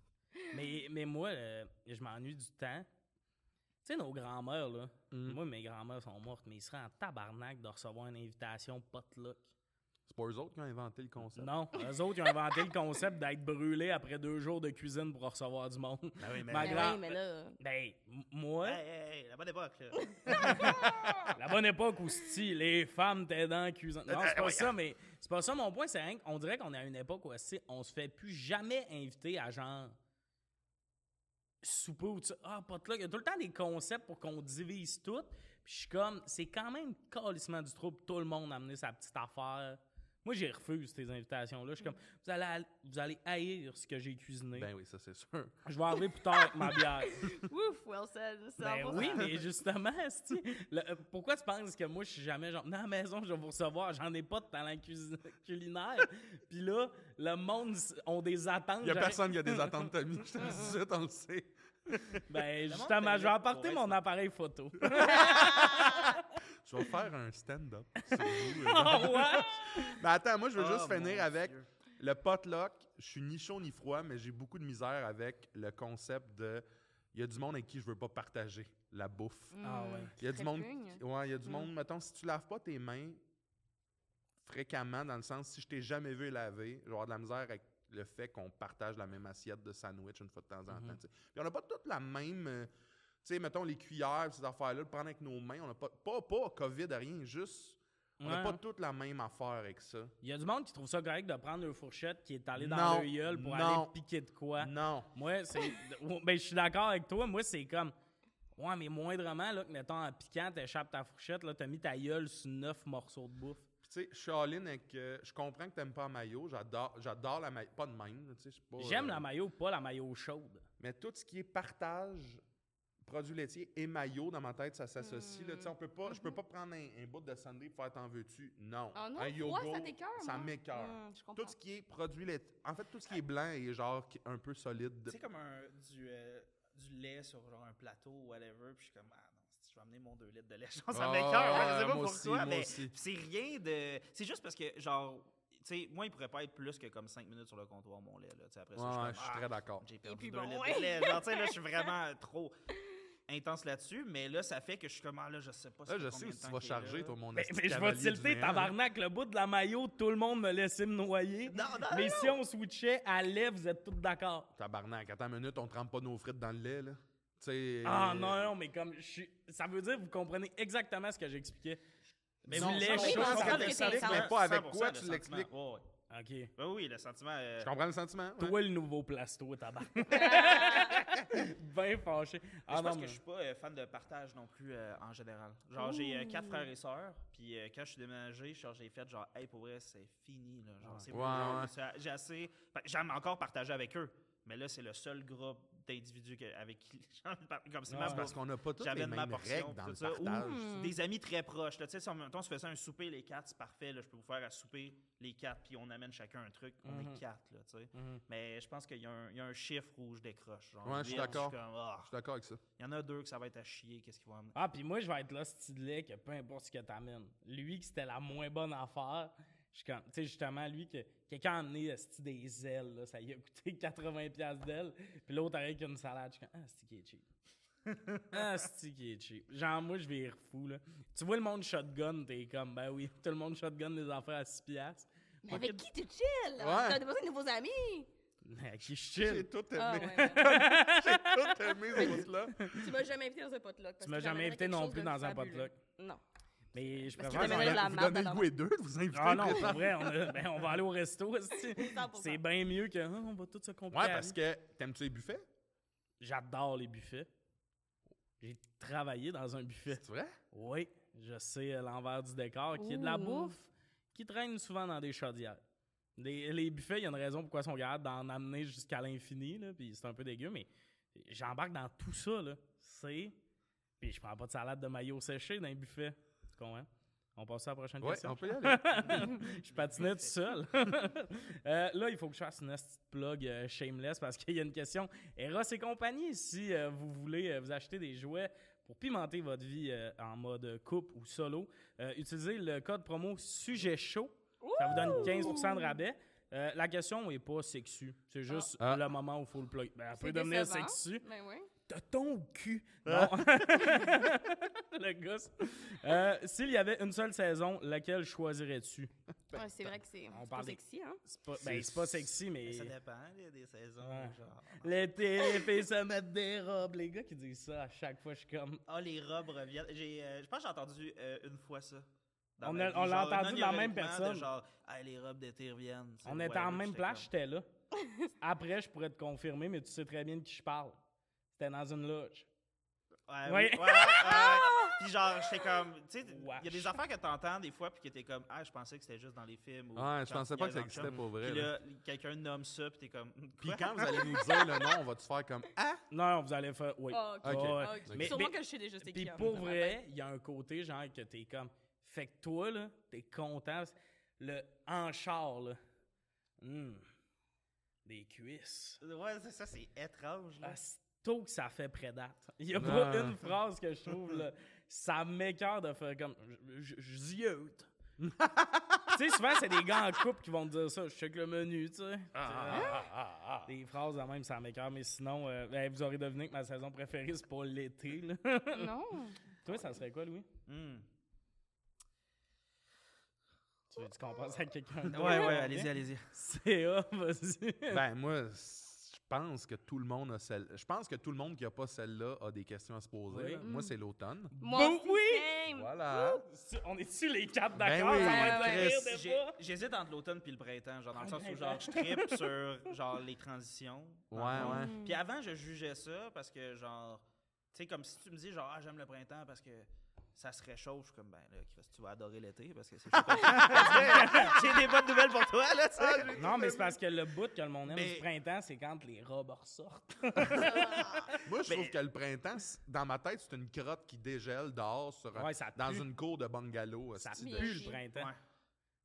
Mais, mais moi, euh, je m'ennuie du temps. Tu sais, nos grands-mères, là. Mm. Moi, mes grands-mères sont mortes, mais ils seraient en tabarnak de recevoir une invitation potluck. C'est pas eux autres qui ont inventé le concept. Non, eux autres, ils ont inventé le concept d'être brûlés après deux jours de cuisine pour recevoir du monde. Ah oui, mais Ma Mais grand- oui, mais là. Ben, moi, Hey, hey, hey, la bonne époque, là. [laughs] la bonne époque où si les femmes dans la cuisine. Non, c'est pas ça, mais c'est pas ça mon point. C'est rien qu'on dirait qu'on est à une époque où on se fait plus jamais inviter à genre souper ou tu ah, pas là. Il y a tout le temps des concepts pour qu'on divise tout. Puis je suis comme, c'est quand même calissement du trouble tout le monde a amené sa petite affaire. Moi, j'ai refusé ces invitations-là. Je suis comme, vous allez, vous allez haïr ce que j'ai cuisiné. Ben oui, ça c'est sûr. Je vais arriver plus tard avec ma bière. [laughs] Ouf, well said. Ben 100%. oui, mais justement, [laughs] esti, le- euh, pourquoi tu penses que moi, je suis jamais genre, dans la maison, je vais vous recevoir, j'en ai pas de talent cuisi- culinaire. [laughs] Puis là, le monde s- ont des attentes. Il y a personne qui a des attentes, Tommy. Je te le dis tout de suite, on le sait. Ben, justement, je vais apporter pour mon appareil photo. Je vais faire un stand-up [laughs] sur vous. euh. Ah ouais? Mais attends, moi, je veux Oh, juste finir mon avec Dieu. le potluck. Je suis ni chaud ni froid, mais j'ai beaucoup de misère avec le concept de. Il y a du monde avec qui je veux pas partager la bouffe. Ah ouais. Il y a du monde. qui- Ouais, il y a du Mm. monde. Mettons, si tu laves pas tes mains fréquemment, dans le sens, si je t'ai jamais vu laver, je vais avoir de la misère avec le fait qu'on partage la même assiette de sandwich une fois de temps en temps. tu sais. Puis on n'a pas toute la même. euh, sais, mettons les cuillères, ces affaires-là, le prendre avec nos mains, on n'a pas, pas. Pas COVID, rien, juste. On n'a Ouais. pas toute la même affaire avec ça. Il y a du monde qui trouve ça correct de prendre une fourchette qui est allée dans Non, le gueule pour non. aller piquer de quoi. Non. Moi, c'est. ben, je suis d'accord avec toi. Moi, c'est comme. Ouais, mais moindrement, là, que mettons, en piquant, t'échappes ta fourchette, là, t'as mis ta gueule sur neuf morceaux de bouffe. Puis, tu sais, je suis avec. euh, je comprends que t'aimes pas la maillot. J'adore, j'adore la maillot. Pas de même, tu sais. J'aime euh, la maillot, pas la maillot chaude. Mais tout ce qui est partage, produits laitiers et maillot, dans ma tête, ça s'associe. là. Tu sais, on peut pas, Je peux pas prendre un, un bout de sundae pour faire t'en veux-tu? Non. Ah non, un yogourt, ça je comprends. Tout ce qui est produits laitiers. En fait, tout ce qui est blanc est genre un peu solide. C'est comme un, du, euh, du lait sur genre un plateau ou whatever, puis je suis comme, ah non, si je vais amener mon 2 litres de lait, [laughs] genre, ça Ah, m'écoeure, ouais, je sais pas pourquoi, aussi, mais c'est rien de... C'est juste parce que, genre, tu sais, moi, il pourrait pas être plus que comme 5 minutes sur le comptoir, mon lait, là, tu sais, après ça, Ouais, je suis comme, je suis ah, très d'accord. j'ai perdu puis 2 bon, litres ouais. de lait, genre, tu sais, là, je suis vraiment [laughs] trop intense là-dessus, mais là, ça fait que je suis comme, ah, là, je sais pas Là, ça je sais où tu vas charger, là. toi, mon Mais, mais je vais tilter, tabarnak, le bout de la maillot, tout le monde me laissait me noyer. Non, non, mais si on switchait à lait, vous êtes tous d'accord. Tabarnak, attends une minute, on trempe pas nos frites dans le lait, là. Tu sais. Ah euh, non, non, mais comme je suis. Ça veut dire que vous comprenez exactement ce que j'expliquais. Mais Non, vous ça, lait on chaud, ça pas avec 100% quoi tu l'expliques. Ouais. OK. Ben oui, le sentiment. euh, Je comprends le sentiment. ouais. Toi, le nouveau plasto, tabac. [laughs] ben fâché. Ah je pense non, que je suis pas euh, fan de partage non plus euh, en général. Genre, j'ai euh, quatre frères et sœurs, puis euh, quand je suis déménagé, genre, j'ai fait genre, hey, pour vrai, c'est fini, là. Genre, c'est Ouais, ouais. J'ai assez. J'aime encore partager avec eux, mais là, c'est le seul groupe d'individus avec qui de [laughs] parler. Comme si Ouais, ma ouais. Parce qu'on n'a pas toutes les mêmes portion, règles dans tout le ça. Ou partage. Hmm. des amis très proches. Là. Tu sais, si en même temps, on se faisait un souper, les quatre, c'est parfait. Là, je peux vous faire à souper les quatre, puis on amène chacun un truc. On est quatre, là, tu sais. Mhm. Mais je pense qu'il y, a un- il y a un chiffre où je décroche. Genre, Ouais, je suis d'accord. ah. Je suis d'accord avec ça. Il y en a deux que ça va être à chier. Qu'est-ce qu'ils vont amener? Ah, puis moi, je vais être là, stylé, que peu importe ce que t'amènes. Lui, que c'était la moins bonne affaire, je suis comme, tu sais, justement, lui, que quelqu'un a amené des ailes, là, ça lui a coûté [laughs] 80$ d'ailes, puis l'autre avec une salade, je suis comme, ah, c'est qui est cheap. [laughs] ah, c'est qui est cheap. Genre, moi, je vais rire fou, là. Tu vois le monde shotgun, t'es comme, ben oui, tout le monde shotgun des affaires à 6$. piastres. Mais Moi, avec que- qui tu chill? Ouais. T'as besoin de nouveaux amis? Mais qui je J'ai chill? tout Ah, aimé. ouais, ouais. [laughs] J'ai tout aimé ce bout-là. tu m'as jamais invité dans un potluck. Tu m'as jamais invité non plus dans un potluck. Non. Mais je préfère... de la Vous donnez le goût et deux de vous inviter. Ah non, pour [laughs] vrai, on, a- ben, on va aller au resto, [laughs] esti. 100%. C'est bien mieux que, Ah, on va tous se comprendre. Ouais, parce que t'aimes-tu les buffets? J'adore les buffets. J'ai travaillé dans un buffet. C'est vrai? Oui, je sais euh, l'envers du décor, qui est de la bouffe qui traîne souvent dans des chaudières. Les, les buffets, il y a une raison pourquoi ils sont capables d'en amener jusqu'à l'infini, puis c'est un peu dégueu, mais j'embarque dans tout ça. C'est... Puis je prends pas de salade de maillot séché dans les buffets. Comprends? On passe à la prochaine Ouais, question. on peut y [laughs] aller. je patinais tout seul. [laughs] Euh, là, il faut que je fasse une petite plug euh, shameless parce qu'il y a une question. Eros et compagnie, si euh, vous voulez euh, vous acheter des jouets pour pimenter votre vie euh, en mode couple ou solo, euh, utilisez le code promo sujet chaud. Ça vous donne 15% de rabais. Euh, la question n'est pas sexue. C'est juste Ah. le moment où il faut le plug. Ben, elle peut devenir. Ben oui. T'as ton cul. Ah. Non. [laughs] le gosse. Euh, S'il y avait une seule saison, laquelle choisirais-tu? Ouais, c'est vrai que c'est on c'est parle pas des- sexy, hein? C'est pas, ben, c'est pas sexy, mais. Ça dépend là, des saisons. Ouais. Genre. L'été, les filles se mettent des robes. Les gars qui disent ça à chaque fois, je suis comme. Ah, les robes reviennent. J'ai, euh, je pense que j'ai entendu euh, une fois ça. dans On a- l'a entendu de la même personne. de genre, Hey, les robes d'été reviennent. On était en même j'étais place, comme- j'étais là. Après, je pourrais te confirmer, mais tu sais très bien de qui je parle. C'était dans une loge. Ouais, oui, ouais, ouais, ouais. [laughs] Puis genre, j'étais comme, tu sais, il y a des affaires que t'entends des fois, puis que t'es comme, ah, je pensais que c'était juste dans les films. Ou Ouais, je pensais pas que ça existait pour vrai. Puis là. là, quelqu'un nomme ça, puis t'es comme, [laughs] Puis quand vous allez nous dire le nom, on va te faire comme Ah! Non, vous allez faire. Oui. Ah, ok. Ok. Ouais, ouais. Ah, ok. Mais- Sûrement mais- que je sais déjà c'est Puis qui. hein, pour vrai, il y a un côté genre que t'es comme. Fait que toi, là, t'es content. Le en char, là. hum, des cuisses. Ouais, ça, c'est étrange, là. Ah, tôt que ça fait prédate. Il y a Non. pas une phrase que je trouve, là, ça m'écœure de faire comme. Je- ziote. tu sais, souvent, c'est des gars en couple qui vont te dire ça. Je check le menu, tu sais. Ah, Des phrases de même, ça m'écœure. Mais sinon, euh, ben, vous aurez deviné que ma saison préférée, c'est pas l'été. là. [laughs] Non. Toi, ça serait quoi, Louis? Hmm. Tu veux qu'on passe à quelqu'un d'autre? Ouais, ouais, allez-y, allez-y. [laughs] C'est A, vas-y. Ben, moi, pense que tout le monde a celle. Je pense que tout le monde qui a pas celle-là a des questions à se poser. Oui. Moi, c'est l'automne. Moi Bon, aussi, oui! Voilà. On est-tu les quatre Ben d'accord? oui, ouais, ouais. J'hésite entre l'automne puis le printemps, genre dans le sens où genre je trippe sur genre les transitions. Ouais, ouais. Mm. Puis avant je jugeais ça parce que genre tu sais comme si tu me dis genre ah j'aime le printemps parce que ça se réchauffe, je suis comme ben là Chris, tu vas adorer l'été parce que c'est. [laughs] J'ai des bonnes nouvelles pour toi là, tu sais. Non, mais c'est parce que le bout que le monde aime Mais- du printemps, c'est quand les robes ressortent. [laughs] [laughs] Moi, je trouve que le printemps, dans ma tête, c'est une crotte qui dégèle dehors sur un- Ouais, ça dans une cour de bungalow. Ça pue de- le printemps. Ouais.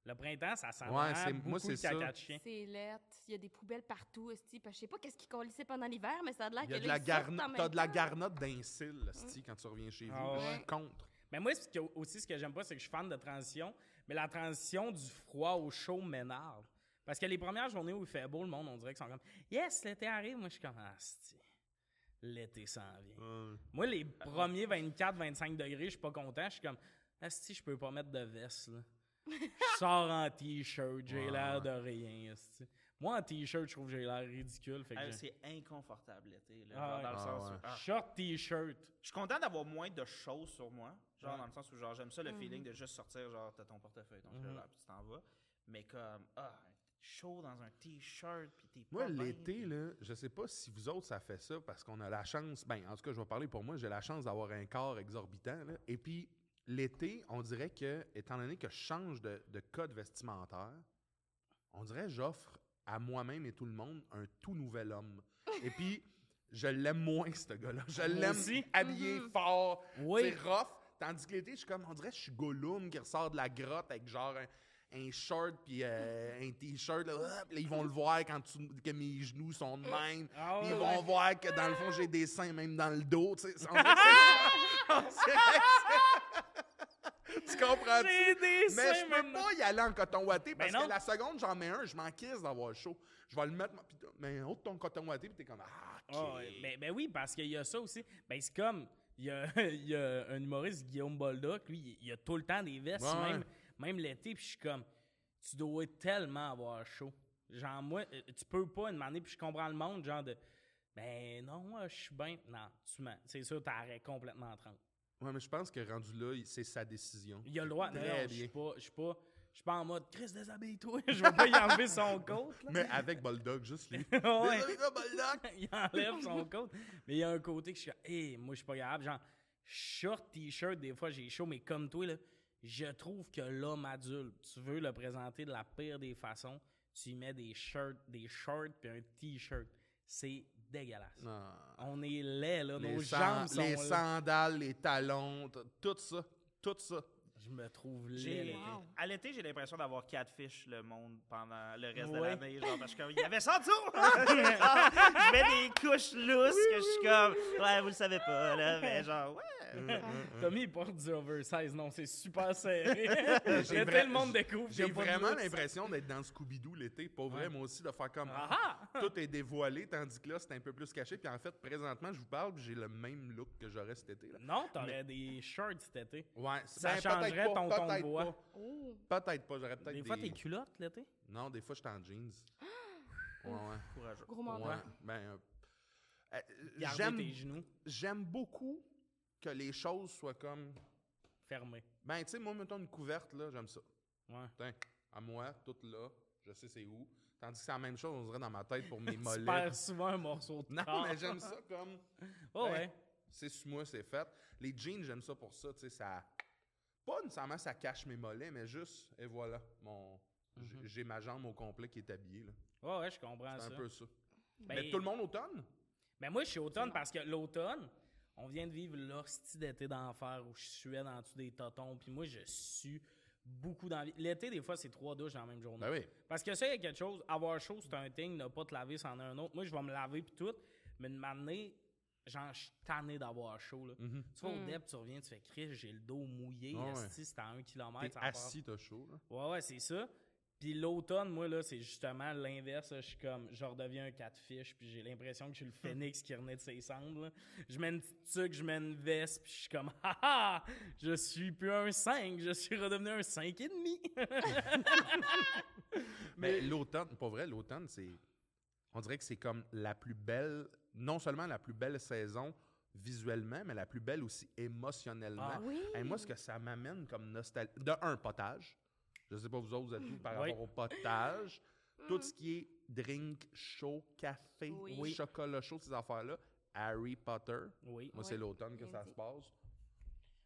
Le printemps, ça sent Ouais, c'est- moi, c'est caca ça. de chien. C'est lettre. Il y a des poubelles partout, esti. Je sais pas qu'est-ce qui colissait pendant l'hiver, mais ça a l'air Il que y a de la garnotte. T'as de la garnotte d'incil, hostie, quand tu reviens chez vous. Ah Je suis contre. Mais moi, ce que- aussi, ce que j'aime pas, c'est que je suis fan de transition, mais la transition du froid au chaud m'énerve. Parce que les premières journées où il fait beau, le monde, on dirait qu'ils sont comme Yes, l'été arrive. Moi, je suis comme Ah, l'été s'en vient. Moi, les premiers 24-25 degrés, je suis pas content. Je suis comme Asti, je peux pas mettre de veste. Là. Je sors en t-shirt, j'ai Ouais, l'air de rien. asti. Moi, en t-shirt, je trouve que j'ai l'air ridicule. Fait que Ah, c'est inconfortable l'été là, Ah le Ah sens ouais. où- ah. Short t-shirt. Je suis content d'avoir moins de choses sur moi. Genre, Ouais. dans le sens où genre, j'aime ça le Mhm. feeling de juste sortir, genre, t'as ton portefeuille, ton Mhm. cellulaire, puis tu t'en vas. Mais comme, ah, chaud dans un t-shirt, puis t'es Moi, l'été, là, je sais pas si vous autres, ça fait ça parce qu'on a la chance. Ben, en tout cas, je vais parler pour moi, j'ai la chance d'avoir un corps exorbitant. là. Et puis, l'été, on dirait que, étant donné que je change de, de code vestimentaire, on dirait que j'offre à moi-même et tout le monde un tout nouvel homme. Et puis, je l'aime moins, ce gars-là. Je l'aime habillé fort, Oui. tu sais, rough. Tandis que l'été, je suis comme, on dirait que je suis Gollum qui ressort de la grotte avec genre un, un short puis euh, un t-shirt. Là, là, ils vont le voir quand tu- que mes genoux sont de même. Ah Ils ouais, vont voir que dans le fond, j'ai des seins même dans le dos. Tu sais. [laughs] On dirait que c'est- on dirait que des Mais je peux pas y aller en coton ouaté parce Ben que la seconde, j'en mets un, je m'en crisse d'avoir chaud. Je vais le mettre, mais autre ton coton ouaté, puis t'es comme, ah, ok. Ouais, ben, ben oui, parce qu'il y a ça aussi. Ben c'est comme, il y a, [laughs] il y a un humoriste, Guillaume Boldoc, lui, il- a tout le temps des vestes, Ouais, même, même l'été, puis je suis comme, tu dois tellement avoir chaud. Genre, moi, euh, tu peux pas demander, puis je comprends le monde, genre de, ben non, moi, je suis bien. Non, tu mens. C'est sûr, t'arrêtes complètement en 30. Ouais, mais je pense que rendu là, c'est sa décision. Il a le droit. Très non, je suis pas, je suis pas, je suis pas en mode, Chris, déshabille-toi. [laughs] je vais pas y enlever son [laughs] coat, là. Mais avec Bulldog, juste lui. [laughs] Ouais. Bulldog! il enlève son coat. Mais il y a un côté que je suis comme, hey, moi, je suis pas capable. Genre, short, t-shirt, des fois, j'ai chaud, mais comme toi, là, je trouve que l'homme adulte, tu veux le présenter de la pire des façons, tu y mets des shirts, des shorts puis un t-shirt. C'est dégueulasse. Non. On est laid, là. Les, Nos jambes sont les sandales, les talons, tout ça. Tout ça. Je me trouve laid. Wow. À l'été, j'ai l'impression d'avoir catfish le monde pendant le reste de l'année. Genre, parce que comme, il y [laughs] avait ça en dessous! [laughs] je mets des couches lousses que je suis comme, ouais, vous le savez pas, là, mais genre, ouais. Tommy, il porte du oversize. Non, c'est super serré. [laughs] J'ai L'été, vra- le monde découvre. J'ai vraiment l'impression d'être dans Scooby-Doo l'été. Pas vrai, Ouais. moi aussi, de faire comme Ah ah! tout est dévoilé, tandis que là, c'est un peu plus caché. Puis en fait, présentement, je vous parle, puis j'ai le même look que j'aurais cet été. Là. Non, t'aurais des shorts cet été. Ouais, Ça ben, changerait ton ton de peut-être voix. pas. Oh. Peut-être pas, j'aurais peut-être Des des... fois, t'es culotte l'été. Non, des fois, je suis en jeans. [gasps] ouais, ouais. Courageux. Gros ouais. Ben, euh, euh, j'aime, tes genoux j'aime beaucoup que les choses soient comme... fermés. Ben, tu sais, moi, mettons une couverte, là, j'aime ça. Ouais. Tiens, à moi, toute là, je sais c'est où. Tandis que c'est la même chose, on dirait, dans ma tête pour mes [laughs] Tu mollets. perds souvent un morceau de Non, corps. mais j'aime ça comme... [laughs] Oh, ouais. C'est sur moi, c'est fait. Les jeans, j'aime ça pour ça, tu sais, ça... Pas nécessairement ça cache mes mollets, mais juste, et voilà, mon... j'ai- J'ai ma jambe au complet qui est habillée, là. Ouais, ouais, je comprends C'est Mhm. ça. un peu ça. Ben, Mais tout le monde automne? ben, moi, je suis automne parce que l'automne, on vient de vivre l'hostie d'été d'enfer où je suais dans dessous des totons. Puis moi, je sue beaucoup dans la vie. L'été, des fois, c'est trois douches dans la même journée. Ben oui. Parce que ça, il y a quelque chose. Avoir chaud, c'est un thing. Ne pas te laver, c'en est un autre. Moi, je vais me laver puis tout. Mais de m'amener, genre, je suis tanné d'avoir chaud. Là. Mhm. Tu vas au DEP, tu reviens, tu fais crier, j'ai le dos mouillé. Ah ouais. c'est à un kilomètre. T'es assis, t'as chaud, là. Ouais, ouais, c'est ça. Puis l'automne, moi, là, c'est justement l'inverse. Je suis comme, je redeviens un catfish, puis j'ai l'impression que je suis le [laughs] phénix qui renaît de ses cendres. là. Je mets une petite tuque, je mets une veste, puis je suis comme, haha, [laughs] je suis plus un 5, je suis redevenu un 5 et demi. [laughs] Mais l'automne, pour vrai, l'automne, c'est. On dirait que c'est comme la plus belle, non seulement la plus belle saison visuellement, mais la plus belle aussi émotionnellement. Ah. Oui. Hey, moi, ce que ça m'amène comme nostalgie. De un, potage. Je sais pas vous autres, vous êtes où par Oui. rapport au potage? Tout ce qui est drink chaud, café, Oui. chocolat chaud, ces affaires-là. Harry Potter. Oui. Moi, Oui. c'est l'automne que ça se passe.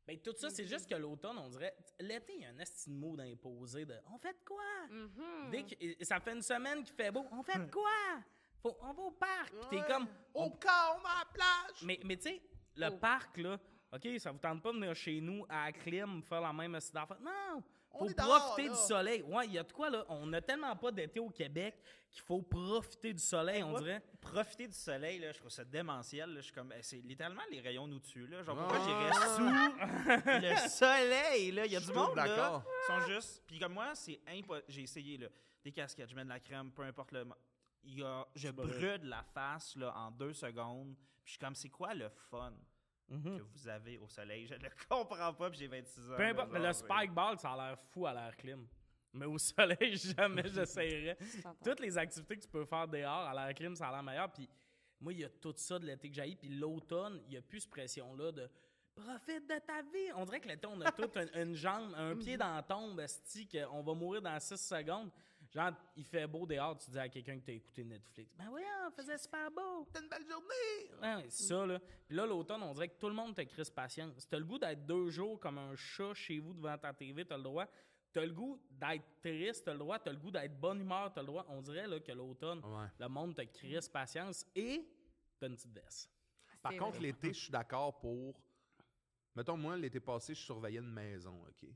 Ben, tout ça, c'est juste que l'automne, on dirait. L'été, il y a un esti de mot d'imposer de On fait de quoi? Mhm. Dès que et ça fait une semaine qu'il fait beau, on fait de [laughs] quoi? Faut, On va au parc. Puis t'es comme. Au on- cas, on va à la plage! Mais, mais tu sais, le Oh. parc, là, OK, ça vous tente pas de venir chez nous à la clim faire la même assiette. Non! Faut On est dehors, profiter là. du soleil. Ouais, il y a de quoi, là? On a tellement pas d'été au Québec qu'il faut profiter du soleil, on Moi, dirait. Profiter du soleil, là, je trouve ça démentiel. là. Je suis comme, eh, c'est littéralement les rayons nous tuent. Là. Genre, pourquoi Ah. j'irais sous le [laughs] soleil? Là? Il y a du suis monde, là. d'accord. Ils sont juste... Puis comme moi, c'est impossible. J'ai essayé, là, des casquettes, je mets de la crème, peu importe le... Il y a... Je brûle la face là, en deux secondes. Puis je suis comme, c'est quoi le fun que vous avez au soleil? Je ne le comprends pas, puis j'ai 26 ans. Peu importe, mais le spike ball, ça a l'air fou à l'air clim. Mais au [laughs] soleil, jamais j'essayerais. [laughs] Toutes les activités que tu peux faire dehors à l'air clim, ça a l'air meilleur. Puis moi, il y a tout ça de l'été que j'ai. Puis l'automne, il n'y a plus cette pression-là de profite de ta vie. On dirait que l'été, on a toute [laughs] une, une jambe, un pied dans la tombe, esti, qu'on va mourir dans 6 secondes. Genre, il fait beau dehors, tu dis à quelqu'un que t'as écouté Netflix. Ben oui, on faisait super beau. T'as une belle journée! Ouais, c'est ça, là. Puis là, l'automne, on dirait que tout le monde te crisse patience. Si t'as le goût d'être deux jours comme un chat chez vous devant ta TV, t'as le droit. T'as le goût d'être triste, t'as le droit. T'as le goût d'être bonne humeur, t'as le droit. On dirait là, que l'automne, Ouais. le monde te crisse patience et t'as une petite veste. Par contre, l'été, je suis d'accord pour. Mettons, moi, l'été passé, je surveillais une maison, OK?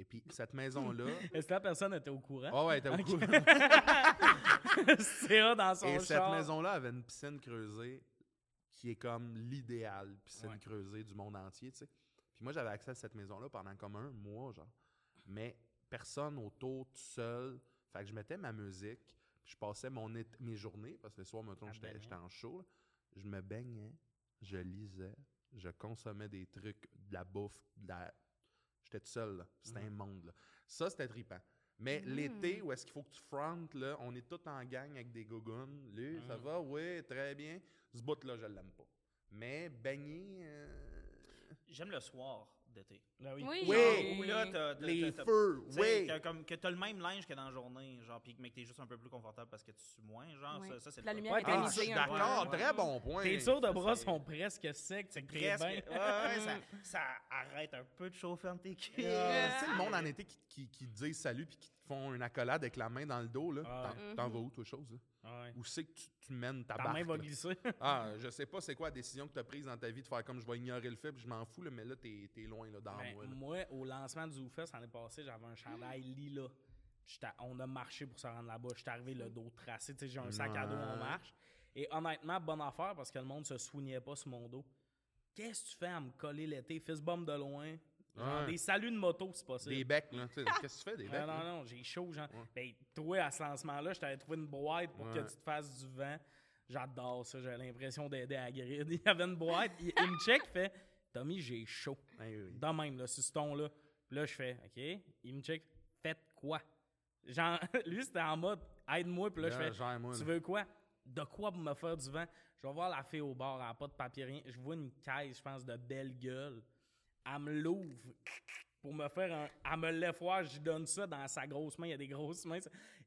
Et puis, cette maison-là. [laughs] Est-ce que la personne était au courant? Ah ouais, t'es au Ok. courant. [laughs] c'est dans son Et cette maison-là avait une piscine creusée qui est comme l'idéal piscine Ouais. creusée du monde entier, tu sais. Puis moi, j'avais accès à cette maison-là pendant comme un mois, genre. Mais personne autour, tout seul. Fait que je mettais ma musique, puis je passais mon mes journées, parce que le soir, mettons, À j'étais j'étais en show, là. Je me baignais, je lisais, je consommais des trucs, de la bouffe, de la... J'étais tout seul, là. C'était un monde, là. Ça, c'était trippant. Mais Mhm. l'été, où est-ce qu'il faut que tu frontes, là, on est tous en gang avec des gougounes. Lui, ça Mhm. va? Oui, très bien. Ce bout-là, je l'aime pas. Mais baigner... euh, J'aime le soir d'été. Ben oui. Oui. Oui. Où là, t'as- t'as- les t'as- feux, Tu sais, oui! que, comme, que t'as le même linge que dans la journée, genre, puis mais que t'es juste un peu plus confortable parce que tu sues moins, genre, Oui. ça, ça c'est La le fun. lumière est Ah, je suis d'accord, Ouais. très bon point. T'es sûr de bras sont presque secs, C'est presque. bien. ouais, [laughs] ouais, ça, ça arrête un peu de chauffer entre tes cuisses. Tu sais, le monde en été qui, qui, qui te disent salut puis qui te font une accolade avec la main dans le dos, là. Ah T'en- vas où, toi, chose, là? Ouais. Où c'est que tu, tu mènes ta, Ta barque? main va là? glisser. [laughs] Ah, je sais pas c'est quoi la décision que tu as prise dans ta vie de faire comme je vais ignorer le fait puis je m'en fous, là, mais là, t'es es loin là, dans Ben, moi. là. moi, au lancement du ZooFest l'année passée, j'avais un chandail lila. On a marché pour se rendre là-bas. J'étais arrivé le dos tracé. J'ai un sac à dos, on marche. Et honnêtement, bonne affaire parce que le monde se soignait pas sur mon dos. Qu'est-ce que tu fais à me coller l'été? Fist bump de loin. Genre Ouais. des saluts de moto, c'est possible. Des becs, là. Qu'est-ce que tu fais, des [laughs] becs? Non, non, non, j'ai chaud, genre. Ouais. Ben, toi, à ce lancement-là, je t'avais trouvé une boîte pour que tu te fasses du vent. J'adore ça, j'ai l'impression d'aider à grid. [laughs] Il y avait une boîte, il, il me check, il fait Tommy, j'ai chaud. Ben. De même, là, sur ce ton-là. Puis là, je fais OK. Il me check, faites quoi? Genre, [laughs] lui, c'était en mode aide-moi. Puis là, je fais Tu veux quoi? De quoi pour me faire du vent? Je vais voir la fille au bar, elle n'a pas de papier, rien. Je vois une caisse, je pense, de belle gueule. Elle me l'ouvre pour me faire un. Elle me le laisse voir, je lui donne ça dans sa grosse main. Il y a des grosses mains.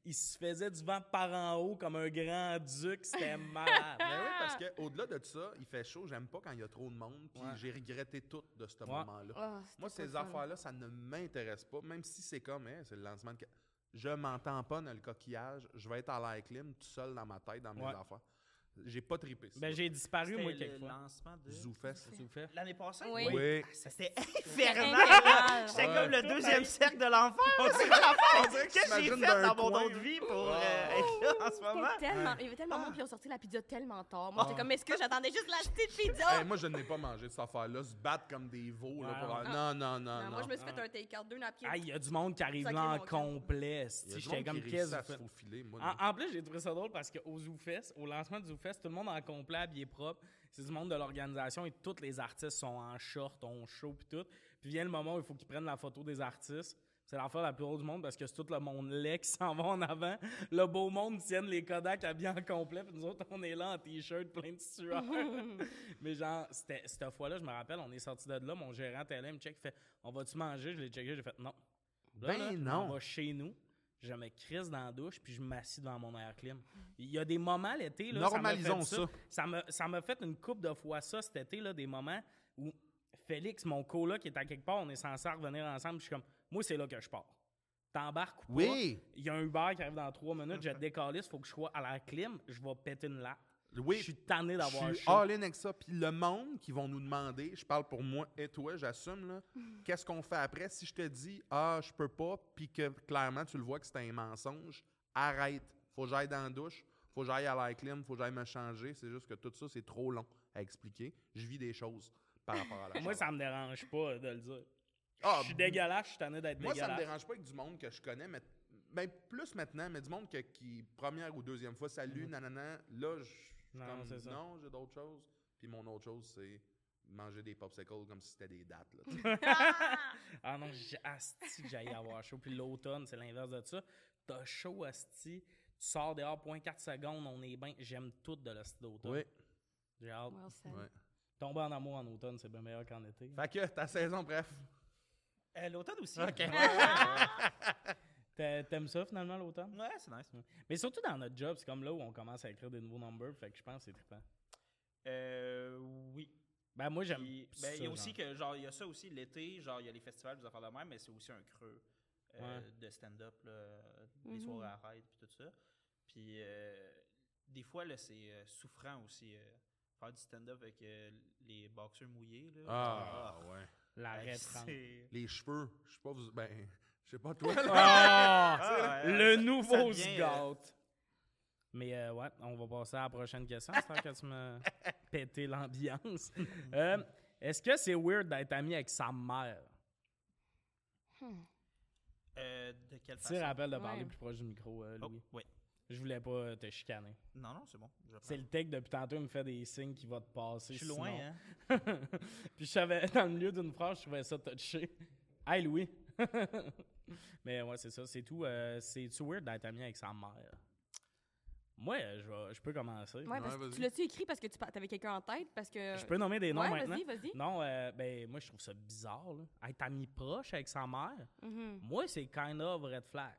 Il se faisait du vent par en haut comme un grand duc. C'était [laughs] malade. Ben oui, parce qu'au-delà de ça, il fait chaud. J'aime pas quand il y a trop de monde. Puis Ouais. j'ai regretté tout de ce Ouais. moment-là. Ah, Moi, ces affaires-là, ça ne m'intéresse pas. Même si c'est comme, hein, c'est le lancement de. Je m'entends pas dans le coquillage. Je vais être à l'air clim, tout seul dans ma tête, dans mes Ouais. affaires. J'ai pas trippé. ça. Ben, j'ai disparu, C'était moi, le quelquefois. lancement de... Zoufest. Zoufest. L'année passée? Oui. Oui. Ah, C'était infernal! C'était Ouais. comme le deuxième cercle de l'enfer! C'est que Qu'est-ce que j'ai fait dans mon coin. autre vie pour euh, être là en ce moment? Tellement, il y avait tellement de monde, ils ont sorti la pizza tellement tard. Moi, j'étais Ah. comme, mais est-ce que j'attendais juste la petite pizza? Hey, moi, je n'ai pas mangé cette affaire-là. Se battre comme des veaux. Là, pour... Non, non, non, Non, non. moi, je me suis fait un take-out, deux napkins. Ah, il y a du monde qui arrive là en complet. J'étais comme qui qu'est-ce que En, plus, j'ai trouvé ça drôle parce qu'au ZooFest, au lancement du Tout le monde en complet, habillé propre. C'est du monde de l'organisation et tous les artistes sont en short, ont chaud puis tout. Puis vient le moment où il faut qu'ils prennent la photo des artistes. C'est l'affaire la plus drôle du monde parce que c'est tout le monde laid qui s'en va en avant. Le beau monde tienne les Kodak habillés en complet. Puis nous autres, on est là en t-shirt plein de sueur. [laughs] Mais genre, c'était- cette fois-là, je me rappelle, on est sorti de là. Mon gérant était là, il me check, il fait On va-tu manger Je l'ai checké, j'ai fait Non. Là, Ben là, non. On va chez nous. Je me crisse dans la douche puis je m'assis devant mon air clim. Il y a des moments l'été là, Normalisons ça. ça. M'a ça m'a fait une coupe de fois ça cet été là, des moments où Félix, mon coloc, qui est à quelque part, on est censé revenir ensemble. Je suis comme, moi c'est là que je pars. T'embarques ou pas? Oui. Il y a un Uber qui arrive dans trois minutes, je décalisse, il faut que je sois à l'air clim, je vais péter une latte. Oui. Je suis tanné d'avoir Je suis chaud. all-in avec ça. Puis le monde qui vont nous demander, je parle pour moi et toi, j'assume, là, [laughs] qu'est-ce qu'on fait après? Si je te dis, ah, je peux pas, puis que clairement tu le vois que c'est un mensonge, arrête. Faut que j'aille dans la douche, faut que j'aille à l'air clim, faut que j'aille me changer. C'est juste que tout ça, c'est trop long à expliquer. Je vis des choses par rapport à la [laughs] Moi, ça me dérange pas de le dire. Ah, je suis dégueulasse, je suis tanné d'être Moi, ça me dérange pas avec du monde que je connais, mais ben, plus maintenant, mais du monde que- qui, première ou deuxième fois, salut, nanana, là, je suis. Non, comme, c'est ça. non, j'ai d'autres choses. Puis mon autre chose, c'est manger des popsicles comme si c'était des dates. Là. [laughs] Ah non, j'ai asti que j'aille avoir chaud. Puis l'automne, c'est l'inverse de ça. T'as chaud, asti. Tu sors dehors, point 4 secondes, on est bien. J'aime tout de l'asti d'automne. oui, J'ai hâte. Well said. ouais. Tomber en amour en automne, c'est bien meilleur qu'en été. Fait que ta saison, bref. Euh, L'automne aussi. OK. [laughs] T'a- T'aimes ça finalement l'automne? Ouais, c'est nice. Mais surtout dans notre job, c'est comme là où on commence à écrire des nouveaux numbers, fait que je pense que c'est trippant. Euh, oui. Ben moi j'aime. Puis, ben, il y a ça, aussi genre. que, genre, il y a ça aussi l'été, genre, il y a les festivals, des affaires de même, mais c'est aussi un creux euh, Ouais. de stand-up, là, les Mhm. soirées à ride, puis tout ça. Puis, euh, des fois, là, c'est euh, souffrant aussi, euh, faire du stand-up avec euh, les boxeurs mouillés, là. Ah, ouais. La c'est- Les cheveux, je sais pas, vous... ben, je sais pas toi, là. [laughs] Ah! Ah, ouais, le nouveau devient, se euh, gâte. Mais euh, ouais, on va passer à la prochaine question, sans que tu me [laughs] pété l'ambiance. Euh, Est-ce que c'est weird d'être ami avec sa mère? Euh, de quelle Tu façon? te rappelles de parler Ouais. plus proche du micro, euh, Oh, Louis. oui. Je voulais pas te chicaner. Non, non, c'est bon. C'est le tech depuis tantôt, il me fait des signes qui va te passer. Je suis loin, hein? [laughs] Puis je savais, dans le milieu d'une phrase, je trouvais ça touché. Hey Louis! [laughs] Mais ouais, c'est ça, c'est tout. Euh, C'est-tu weird d'être ami avec sa mère? Moi, je, vais- je peux commencer. Ouais, parce que vas-y. tu l'as-tu écrit parce que tu avais quelqu'un en tête? Parce que. Je peux nommer des noms ouais, maintenant? vas-y, vas-y. Non, euh, ben moi je trouve ça bizarre. Là. Être ami proche avec sa mère, Mhm. moi c'est kind of red flag.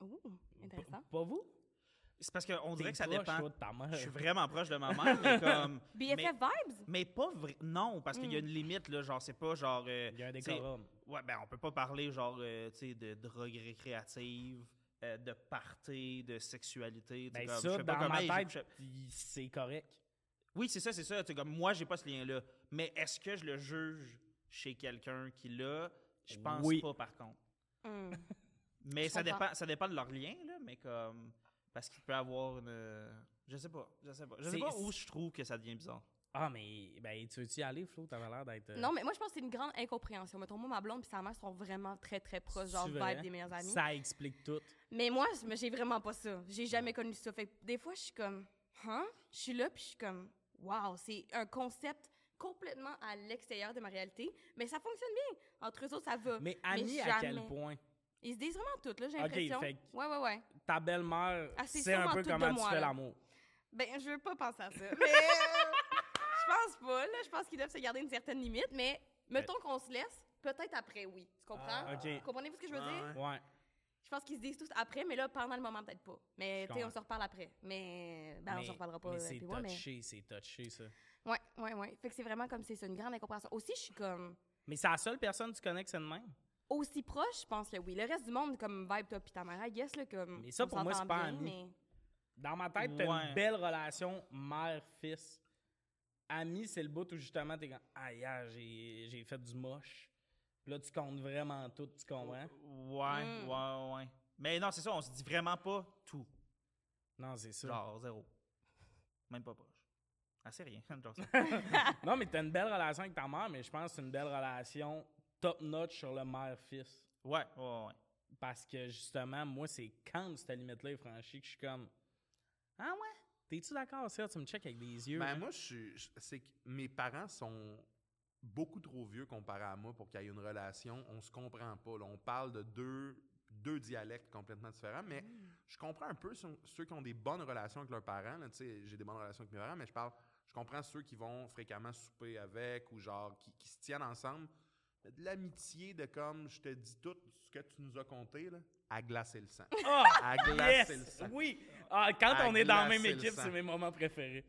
Ouh, P- intéressant. Pas vous? C'est parce qu'on dirait que ça dépend. toi, de ta mère. Je suis vraiment proche de ma mère, mais comme. [laughs] BFF mais, Vibes? mais pas vrai. Non, parce qu'il y a une limite, là. Genre, c'est pas genre. euh, Il y a un décorum. Ouais, ben, on peut pas parler, genre, euh, tu sais, de drogue récréative, euh, de party, de sexualité. Ben comme, je ça, sais pas dans comment ma ils- tête, je- il- c'est correct. Oui, c'est ça, c'est ça. Tu sais, comme moi, j'ai pas ce lien-là. Mais est-ce que je le juge chez quelqu'un qui l'a? Je pense Oui. pas, par contre. Hmm. Mais Je ça comprends. dépend, ça dépend de leur lien, là. Mais comme. Parce qu'il peut avoir une. Je sais pas. Je sais pas. Je sais pas où je trouve que ça devient bizarre. Ah, mais ben, tu veux-tu y aller, Flo? T'avais l'air d'être. euh, Non, mais moi, je pense que c'est une grande incompréhension. Mettons, moi, ma blonde et sa mère sont vraiment très, très proches, genre vibe des meilleurs amis. Ça explique tout. Mais moi, j'ai vraiment pas ça. J'ai jamais connu ça. Fait que des fois, je suis comme, hein? Je suis là, puis je suis comme, waouh, c'est un concept complètement à l'extérieur de ma réalité. Mais ça fonctionne bien. Entre eux autres, ça va. Mais ami à quel point? Ils se disent vraiment tout, là, j'ai Ok, l'impression. fait que- Ouais, ouais, ouais. Ta belle-mère, Ah, c'est un peu comment tu moi, fais l'amour. Ben, je veux pas penser à ça. Mais euh, [laughs] je pense pas, là. Je pense qu'ils doivent se garder une certaine limite. Mais mettons qu'on se laisse, peut-être après, oui. Tu comprends? Ah, ok. Comprenez-vous ce que je veux Ah, dire? ouais. Je pense qu'ils se disent tous après, mais là, pendant le moment, peut-être pas. Mais, tu sais, on se reparle après. Mais, ben, on se reparlera pas. Mais euh, c'est moi, mais... touché, c'est touché, ça. Ouais, ouais, ouais. Fait que c'est vraiment comme c'est ça, une grande incompréhension. Aussi, je suis comme. Mais c'est la seule personne que tu connais que c'est de même? Aussi proche, je pense que oui. Le reste du monde, comme Vibe, toi, puis ta mère, I guess, là, comme. Mais ça, on pour moi, c'est pas bien, ami. mais- Dans ma tête, t'as Ouais. une belle relation mère-fils. Ami, c'est le bout où justement t'es comme Ah, hier, j'ai j'ai fait du moche. Puis Là, tu comptes vraiment tout, tu comprends? Ouais, Mm. ouais, ouais. Mais non, c'est ça, on se dit vraiment pas tout. Non, c'est ça. Genre zéro. Même pas proche. Ah, c'est rien. [laughs] Genre ça. [laughs] non, mais t'as une belle relation avec ta mère, mais je pense que c'est une belle relation top-notch sur le mère-fils. ouais, ouais, ouais. Parce que justement, moi, c'est quand cette limite-là est franchie que je suis comme Ah ouais? T'es-tu d'accord, ça? Tu me check avec des yeux. Ben, hein? moi, je suis. C'est que mes parents sont beaucoup trop vieux comparé à moi pour qu'il y ait une relation. On se comprend pas. là. On parle de deux, deux dialectes complètement différents, mais Mm. je comprends un peu ceux, ceux qui ont des bonnes relations avec leurs parents. là. Tu sais, J'ai des bonnes relations avec mes parents, mais je parle. Je comprends ceux qui vont fréquemment souper avec ou genre qui, qui se tiennent ensemble. De l'amitié, de comme je te dis tout ce que tu nous as conté, là, à glacer le sang. Ah! À glacer le sang. Oui! Ah, quand À on est dans la même équipe, c'est mes moments préférés.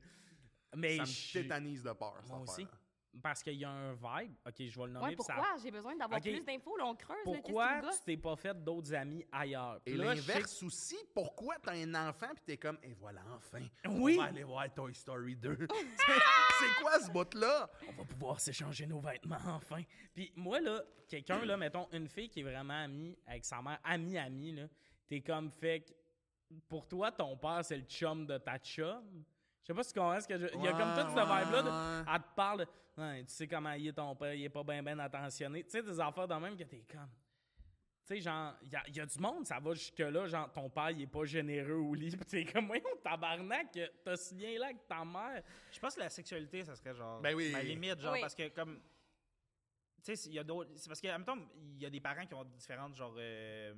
Mais Ça me je- tétanise de peur. cette Moi aussi. Parce qu'il y a un vibe. Ok, je vais le nommer. Ouais, ça- pourquoi? J'ai besoin d'avoir plus d'infos, là, on creuse, là, Pourquoi me tu t'es pas fait d'autres amis ailleurs? Et Puis là, je sais l'inverse aussi, pourquoi t'as un enfant puis t'es comme, et voilà, enfin, Oui. on va aller voir Toy Story 2. [laughs] C'est- c'est quoi ce bout-là? on va pouvoir s'échanger nos vêtements enfin. Puis moi, là, quelqu'un, là, mettons, une fille qui est vraiment amie avec sa mère, amie-amie, là, t'es comme fait que pour toi, ton père, c'est le chum de ta chum. Je sais pas si tu comprends ce que je. Il y a comme Ouais, toute cette ouais, vibe-là. de- ouais. Elle te parle de. Ouais, tu sais comment il est ton père, il est pas bien ben attentionné. Tu sais, des affaires de même que t'es comme. Tu sais, genre, il y a, y a du monde, ça va jusque-là, genre, ton père, il est pas généreux au lit. [laughs] Pis t'es comme, voyons, tabarnak, t'as ce lien-là avec ta mère. Je pense que la sexualité, ça serait genre Ben oui. ma limite, genre, Oui. parce que comme. Tu sais, il y a d'autres. C'est parce que, en même temps, il y a des parents qui ont différentes, genre, euh,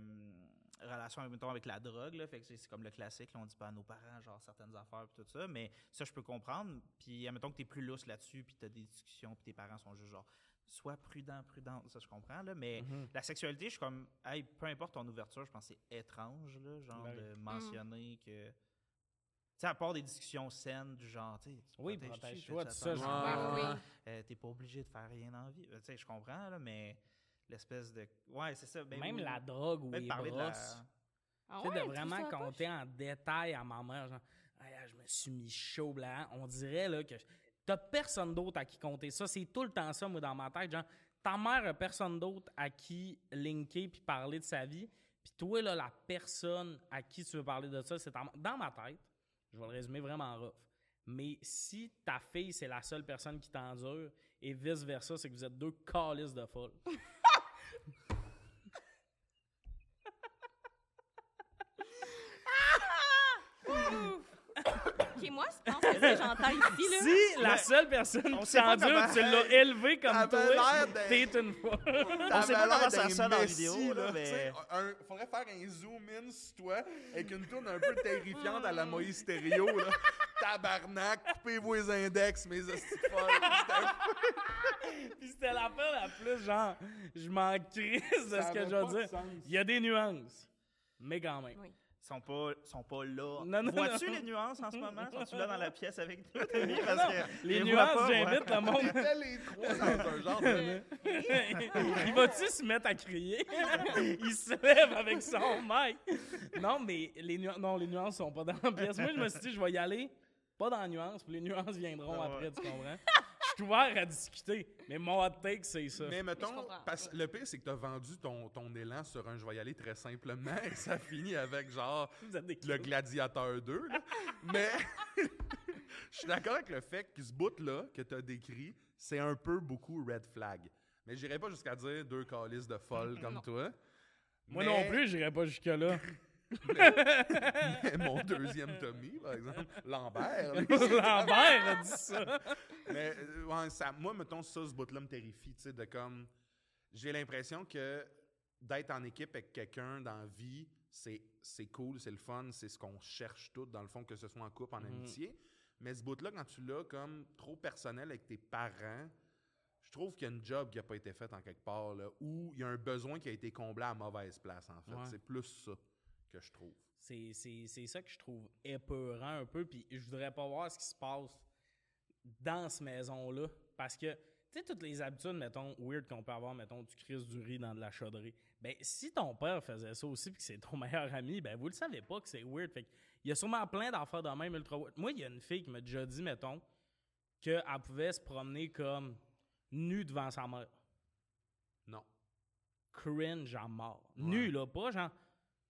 relations, mettons, avec la drogue, là. Fait que c'est comme le classique, là, on dit pas à nos parents, genre, certaines affaires, puis tout ça. Mais ça, je peux comprendre. Puis, admettons que t'es plus lousse là-dessus, puis t'as des discussions, puis tes parents sont juste genre. sois prudent, prudente, ça je comprends, là, mais Mhm. la sexualité, je suis comme, hey, peu importe ton ouverture, je pense que c'est étrange, là, genre Ouais. de mentionner que. Tu sais, à part des discussions saines du genre, tu sais, tu Oui, protège-toi, tout ça, T'es pas obligé de faire rien dans la vie. Euh, Tu sais, je comprends, là, mais l'espèce de. Ouais, c'est ça. ben Même oui, la drogue ou peut-être les parler de la- brosses. Ah Tu sais, ouais, de vraiment compter en détail à ma mère, genre, Hey, je me suis mis chaud blanc. On dirait là, que t'as personne d'autre à qui compter ça. C'est tout le temps ça, moi, dans ma tête. Genre, ta mère a personne d'autre à qui linker puis parler de sa vie. Puis toi, là, la personne à qui tu veux parler de ça, c'est ta mère. Dans ma tête, je vais le résumer vraiment rough. Mais si ta fille, c'est la seule personne qui t'endure, et vice-versa, c'est que vous êtes deux calices de folle. [laughs] moi, je pense que j'entends ici, là. Si la seule personne on qui t'endure, tu l'as élevé comme toi, l'air d'être- t'es une folle. [laughs] On sait pas comment ça sonne en vidéo, là, mais- un- faudrait faire un zoom-in sur toi avec une tourne un peu terrifiante à la Moïse Stéréo, là. [laughs] Tabarnak, coupez-vous les index, mes folles. [laughs] Puis c'était la peur la plus genre, je m'en crise de ce que je veux dire. Il y a des nuances, mais quand même. Oui. Ils sont pas, sont pas là. Non, non, Vois-tu non. les nuances en ce moment? [laughs] Sont-tu là dans la pièce avec nous, Tommy? Parce que Les nuances, pas, j'invite moi. le On monde. [laughs] était les trois dans un genre de... [laughs] Il va-tu se mettre à crier? Il se lève avec son mic. Non, mais les, nu- non, les nuances sont pas dans la pièce. Moi, je me suis dit, je vais y aller, pas dans la nuance, puis les nuances viendront Ah ouais. après, tu comprends? Suis ouvert à discuter, mais mon hot take, c'est ça. Mais mettons, parce- le pire, c'est que t'as vendu ton, ton élan sur un « je vais y aller » très simplement [laughs] et ça finit avec genre le Gladiateur 2. là. [laughs] Mais [laughs] je suis d'accord avec le fait que ce bout-là que tu as décrit, c'est un peu beaucoup red flag. Mais j'irai pas jusqu'à dire deux calices de folles comme Non. toi. Moi Mais- non plus, j'irai pas jusque-là. Mais mon deuxième Tommy, par exemple, Lambert. lui, [laughs] Lambert a dit ça. Mais euh, ouais, ça, moi, mettons, ça, ce bout-là me terrifie, tu sais, de comme... J'ai l'impression que d'être en équipe avec quelqu'un dans la vie, c'est, cool, c'est le fun, c'est ce qu'on cherche tout, dans le fond, que ce soit en couple, en amitié. Mais ce bout-là, quand tu l'as comme trop personnel avec tes parents, je trouve qu'il y a une job qui n'a pas été faite en quelque part, là, ou il y a un besoin qui a été comblé à mauvaise place, en fait. Ouais. C'est plus ça que je trouve. C'est, ça que je trouve épeurant un peu, puis je voudrais pas voir ce qui se passe dans cette maison-là. Parce que, tu sais, toutes les habitudes, mettons, weird qu'on peut avoir, mettons, tu crises du riz dans de la chauderie. Ben, si ton père faisait ça aussi, puis que c'est ton [laughs] meilleur ami, ben, vous le savez pas que c'est weird. Fait il y a sûrement plein d'affaires de même ultra weird. Moi, il y a une fille qui m'a déjà dit, mettons, qu'elle pouvait se promener comme nue devant sa mère. Non. Cringe en mort. Ouais. Nu, là, pas genre.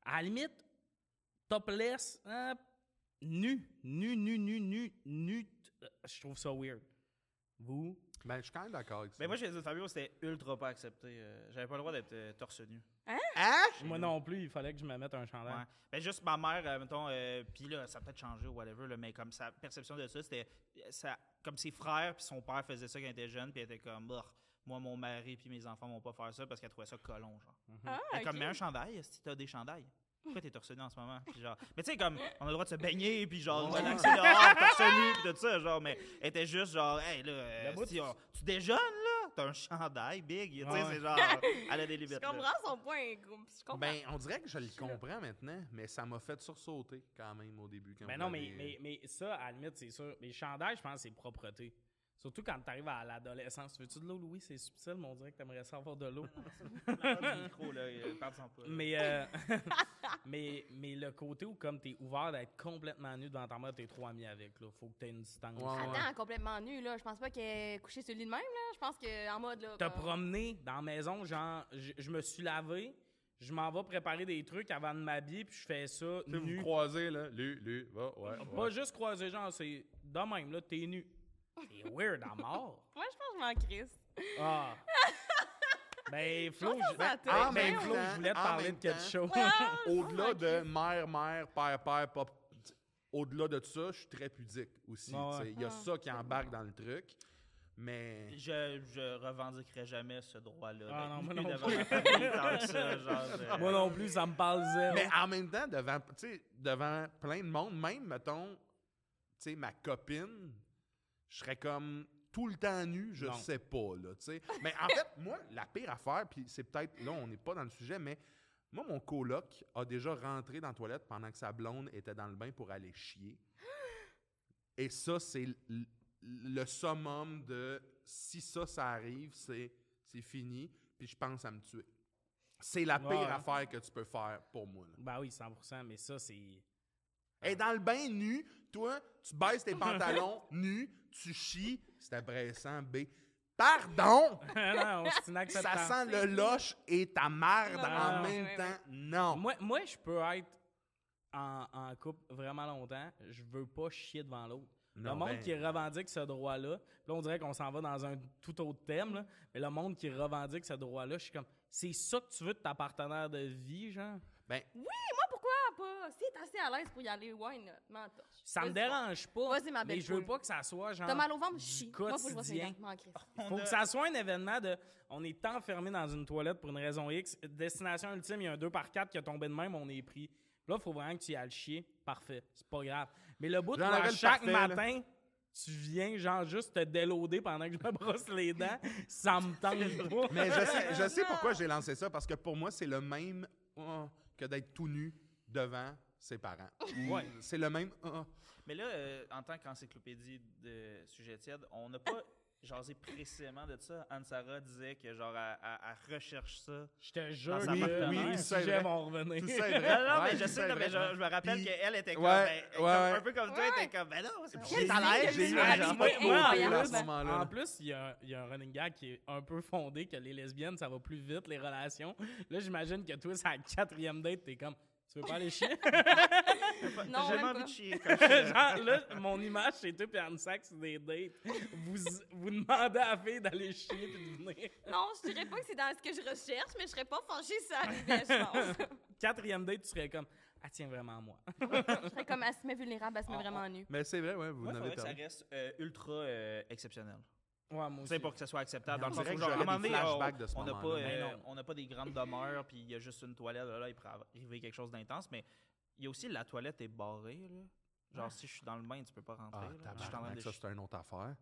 À la limite, topless, hein, nu, nu, nu, nu, nu, nu. euh, Je trouve ça weird. Vous? Ben, je suis quand même d'accord avec ça. Mais moi, j'ai dit Fabio, c'était ultra pas accepté. Euh, J'avais pas le droit d'être euh, torse nu. Hein? Moi non plus, il fallait que je me mette un chandail. Ouais. Ben, juste ma mère, euh, mettons, euh, puis là, ça a peut-être changé ou whatever, là, mais comme sa perception de ça, c'était ça, comme ses frères puis son père faisaient ça quand il était jeune, puis elle était comme, Bah, moi, mon mari puis mes enfants vont pas faire ça parce qu'elle trouvait ça colon, genre. Ah, Elle est comme, mets un chandail, si t'as des chandails. Pourquoi t'es torse nu en ce moment? Puis genre, mais tu sais, comme, on a le droit de se baigner, puis genre, Ouais. relaxer dehors, torse nu, puis tout ça, genre, mais elle était juste genre, hey, là, euh, si on- tu déjeunes, là, t'as un chandail big, tu sais, Ouais. c'est genre, elle a des Je limites. comprends son point. Je comprends. Ben, on dirait que je le comprends maintenant, mais ça m'a fait sursauter quand même au début. Quand Mais vous non, mais, mais, mais ça, à la limite, c'est sûr. Les chandails, je pense que c'est propreté. Surtout quand tu arrives à l'adolescence. Veux-tu de l'eau, Louis? C'est subtil, mais on dirait que t'aimerais ça avoir de l'eau. [laughs] Euh, mais, euh, [laughs] mais, mais le côté où, comme t'es ouvert d'être complètement nu devant ta mère, t'es trop ami avec. Là. Faut que t'aies une distance. Ouais, ouais. Attends, complètement nu, là. Je pense pas qu'elle est couchée sur le lit de même, là. Je pense qu'en mode, là. Te comme- promener dans la maison, genre, je, me suis lavé, je m'en vais préparer des trucs avant de m'habiller, puis je fais ça Tu vous nu. vous croisez, là. Lui, lui, va, ouais. Pas ouais. juste croiser, genre, c'est de même, là, t'es nu. C'est weird à mort. Moi, je pense que je m'en crisse. Ah. Ben, [laughs] Flo, je, ça ben, te- En ben, même Flo, temps, je voulais te en parler de quelque chose. Au-delà je de mère, mère, père, père, pop. Au-delà de ça, je suis très pudique aussi. Ouais, ouais. tu sais. Il y a Ah, ça qui embarque dans le truc. Mais. Je, je revendiquerai jamais ce droit-là. Ah non, [laughs] moi non plus. ça, genre, [laughs] Moi non plus, ça me parle zéro. Mais en même temps, devant, tu sais, devant plein de monde, même, mettons, tu sais, ma copine, je serais comme tout le temps nu, je Non. sais pas, là, tu sais. Mais en fait, [laughs] moi, la pire affaire, puis c'est peut-être, là, on n'est pas dans le sujet, mais moi, mon coloc a déjà rentré dans la toilette pendant que sa blonde était dans le bain pour aller chier. [gasps] Et ça, c'est le summum de si ça, ça arrive, c'est c'est fini, puis je pense à me tuer. C'est la pire Ouais. affaire que tu peux faire pour moi. là. Ben oui, 100% mais ça, c'est. Et dans le bain nu, toi, tu baisses tes [laughs] pantalons nu, tu chies, c'est abressant, B. Pardon! [laughs] non, c'est Ça sent le loche et ta merde en même temps. Non. Moi, moi, je peux être en, en couple vraiment longtemps. Je veux pas chier devant l'autre. Non, le monde ben- qui revendique ce droit-là, là, on dirait qu'on s'en va dans un tout autre thème, là, mais le monde qui revendique ce droit-là, je suis comme, c'est ça que tu veux de ta partenaire de vie, genre? Ben, Moi, pourquoi pas? Si t'es assez à l'aise pour y aller, why not? Ça me dérange pas, Vas-y, ma mais belle je veux pas que ça soit genre T'as mal au ventre? du Chie. Moi, faut que je. Faut ça soit un événement de on est enfermé dans une toilette pour une raison X, destination ultime, il y a un 2 par 4 qui a tombé de même, on est pris. Là, il faut vraiment que tu y ailles le chier. Parfait. C'est pas grave. Mais le bout le chaque parfait, là. matin, tu viens genre juste te déloader pendant que je me brosse les dents, ça me tente pas. mais je sais, je sais pourquoi j'ai lancé ça, parce que pour moi, c'est le même oh, que d'être tout nu devant ses parents. Ou [laughs] Ouais. C'est le même. oh, Mais là, euh, en tant qu'encyclopédie de sujet tiède, on n'a pas [laughs] jasé précisément de ça. Anne-Sara disait que genre, elle, recherche ça. Je te jure Oui, sujets vrai. vont revenir. Tout ça est vrai. [laughs] Non, non, Ouais, mais je sais, mais je, je me rappelle qu'elle était comme, Ouais, ben, comme- ouais, un ouais. peu comme toi, elle était comme, ben non, c'est J'ai- à l'aise. j'ai eu un un en à plus, ce moment-là. En plus, il y, a un- il y a un running gag qui est un peu fondé que les lesbiennes, ça va plus vite, les relations. Là, j'imagine que toi, c'est à la quatrième date, t'es comme, tu veux pas aller chier? [laughs] Non, J'ai jamais même envie pas. de chier. quand je- [laughs] Genre, là, mon image, c'est toi et Anne Sax, c'est des dates. Vous, vous demandez à la fille d'aller chier puis de venir. Non, je dirais pas que c'est dans ce que je recherche, mais je serais pas fâchée si ça arrivait, je pense. [laughs] Quatrième date, tu serais comme, ah tiens, vraiment moi. je serais comme, elle se met vulnérable, elle se met Ah, vraiment nue. Mais c'est vrai, ouais, vous Moi, en faudrait avez que ça parlé. reste euh, ultra euh, exceptionnel. Ouais, moi aussi. pour que ça soit acceptable. Mais Dans on le sens dirait où, que genre, à un j'aurais moment des donné, on- flashbacks de ce on n'a pas, euh, non. on n'a pas des grandes demeures, puis il y a juste une toilette, là, là, il pourrait arriver quelque chose d'intense, mais il y a aussi la toilette est barrée, là. Genre, si je suis dans le bain, tu peux pas rentrer. Ah, là. Je ça, c'est une autre affaire.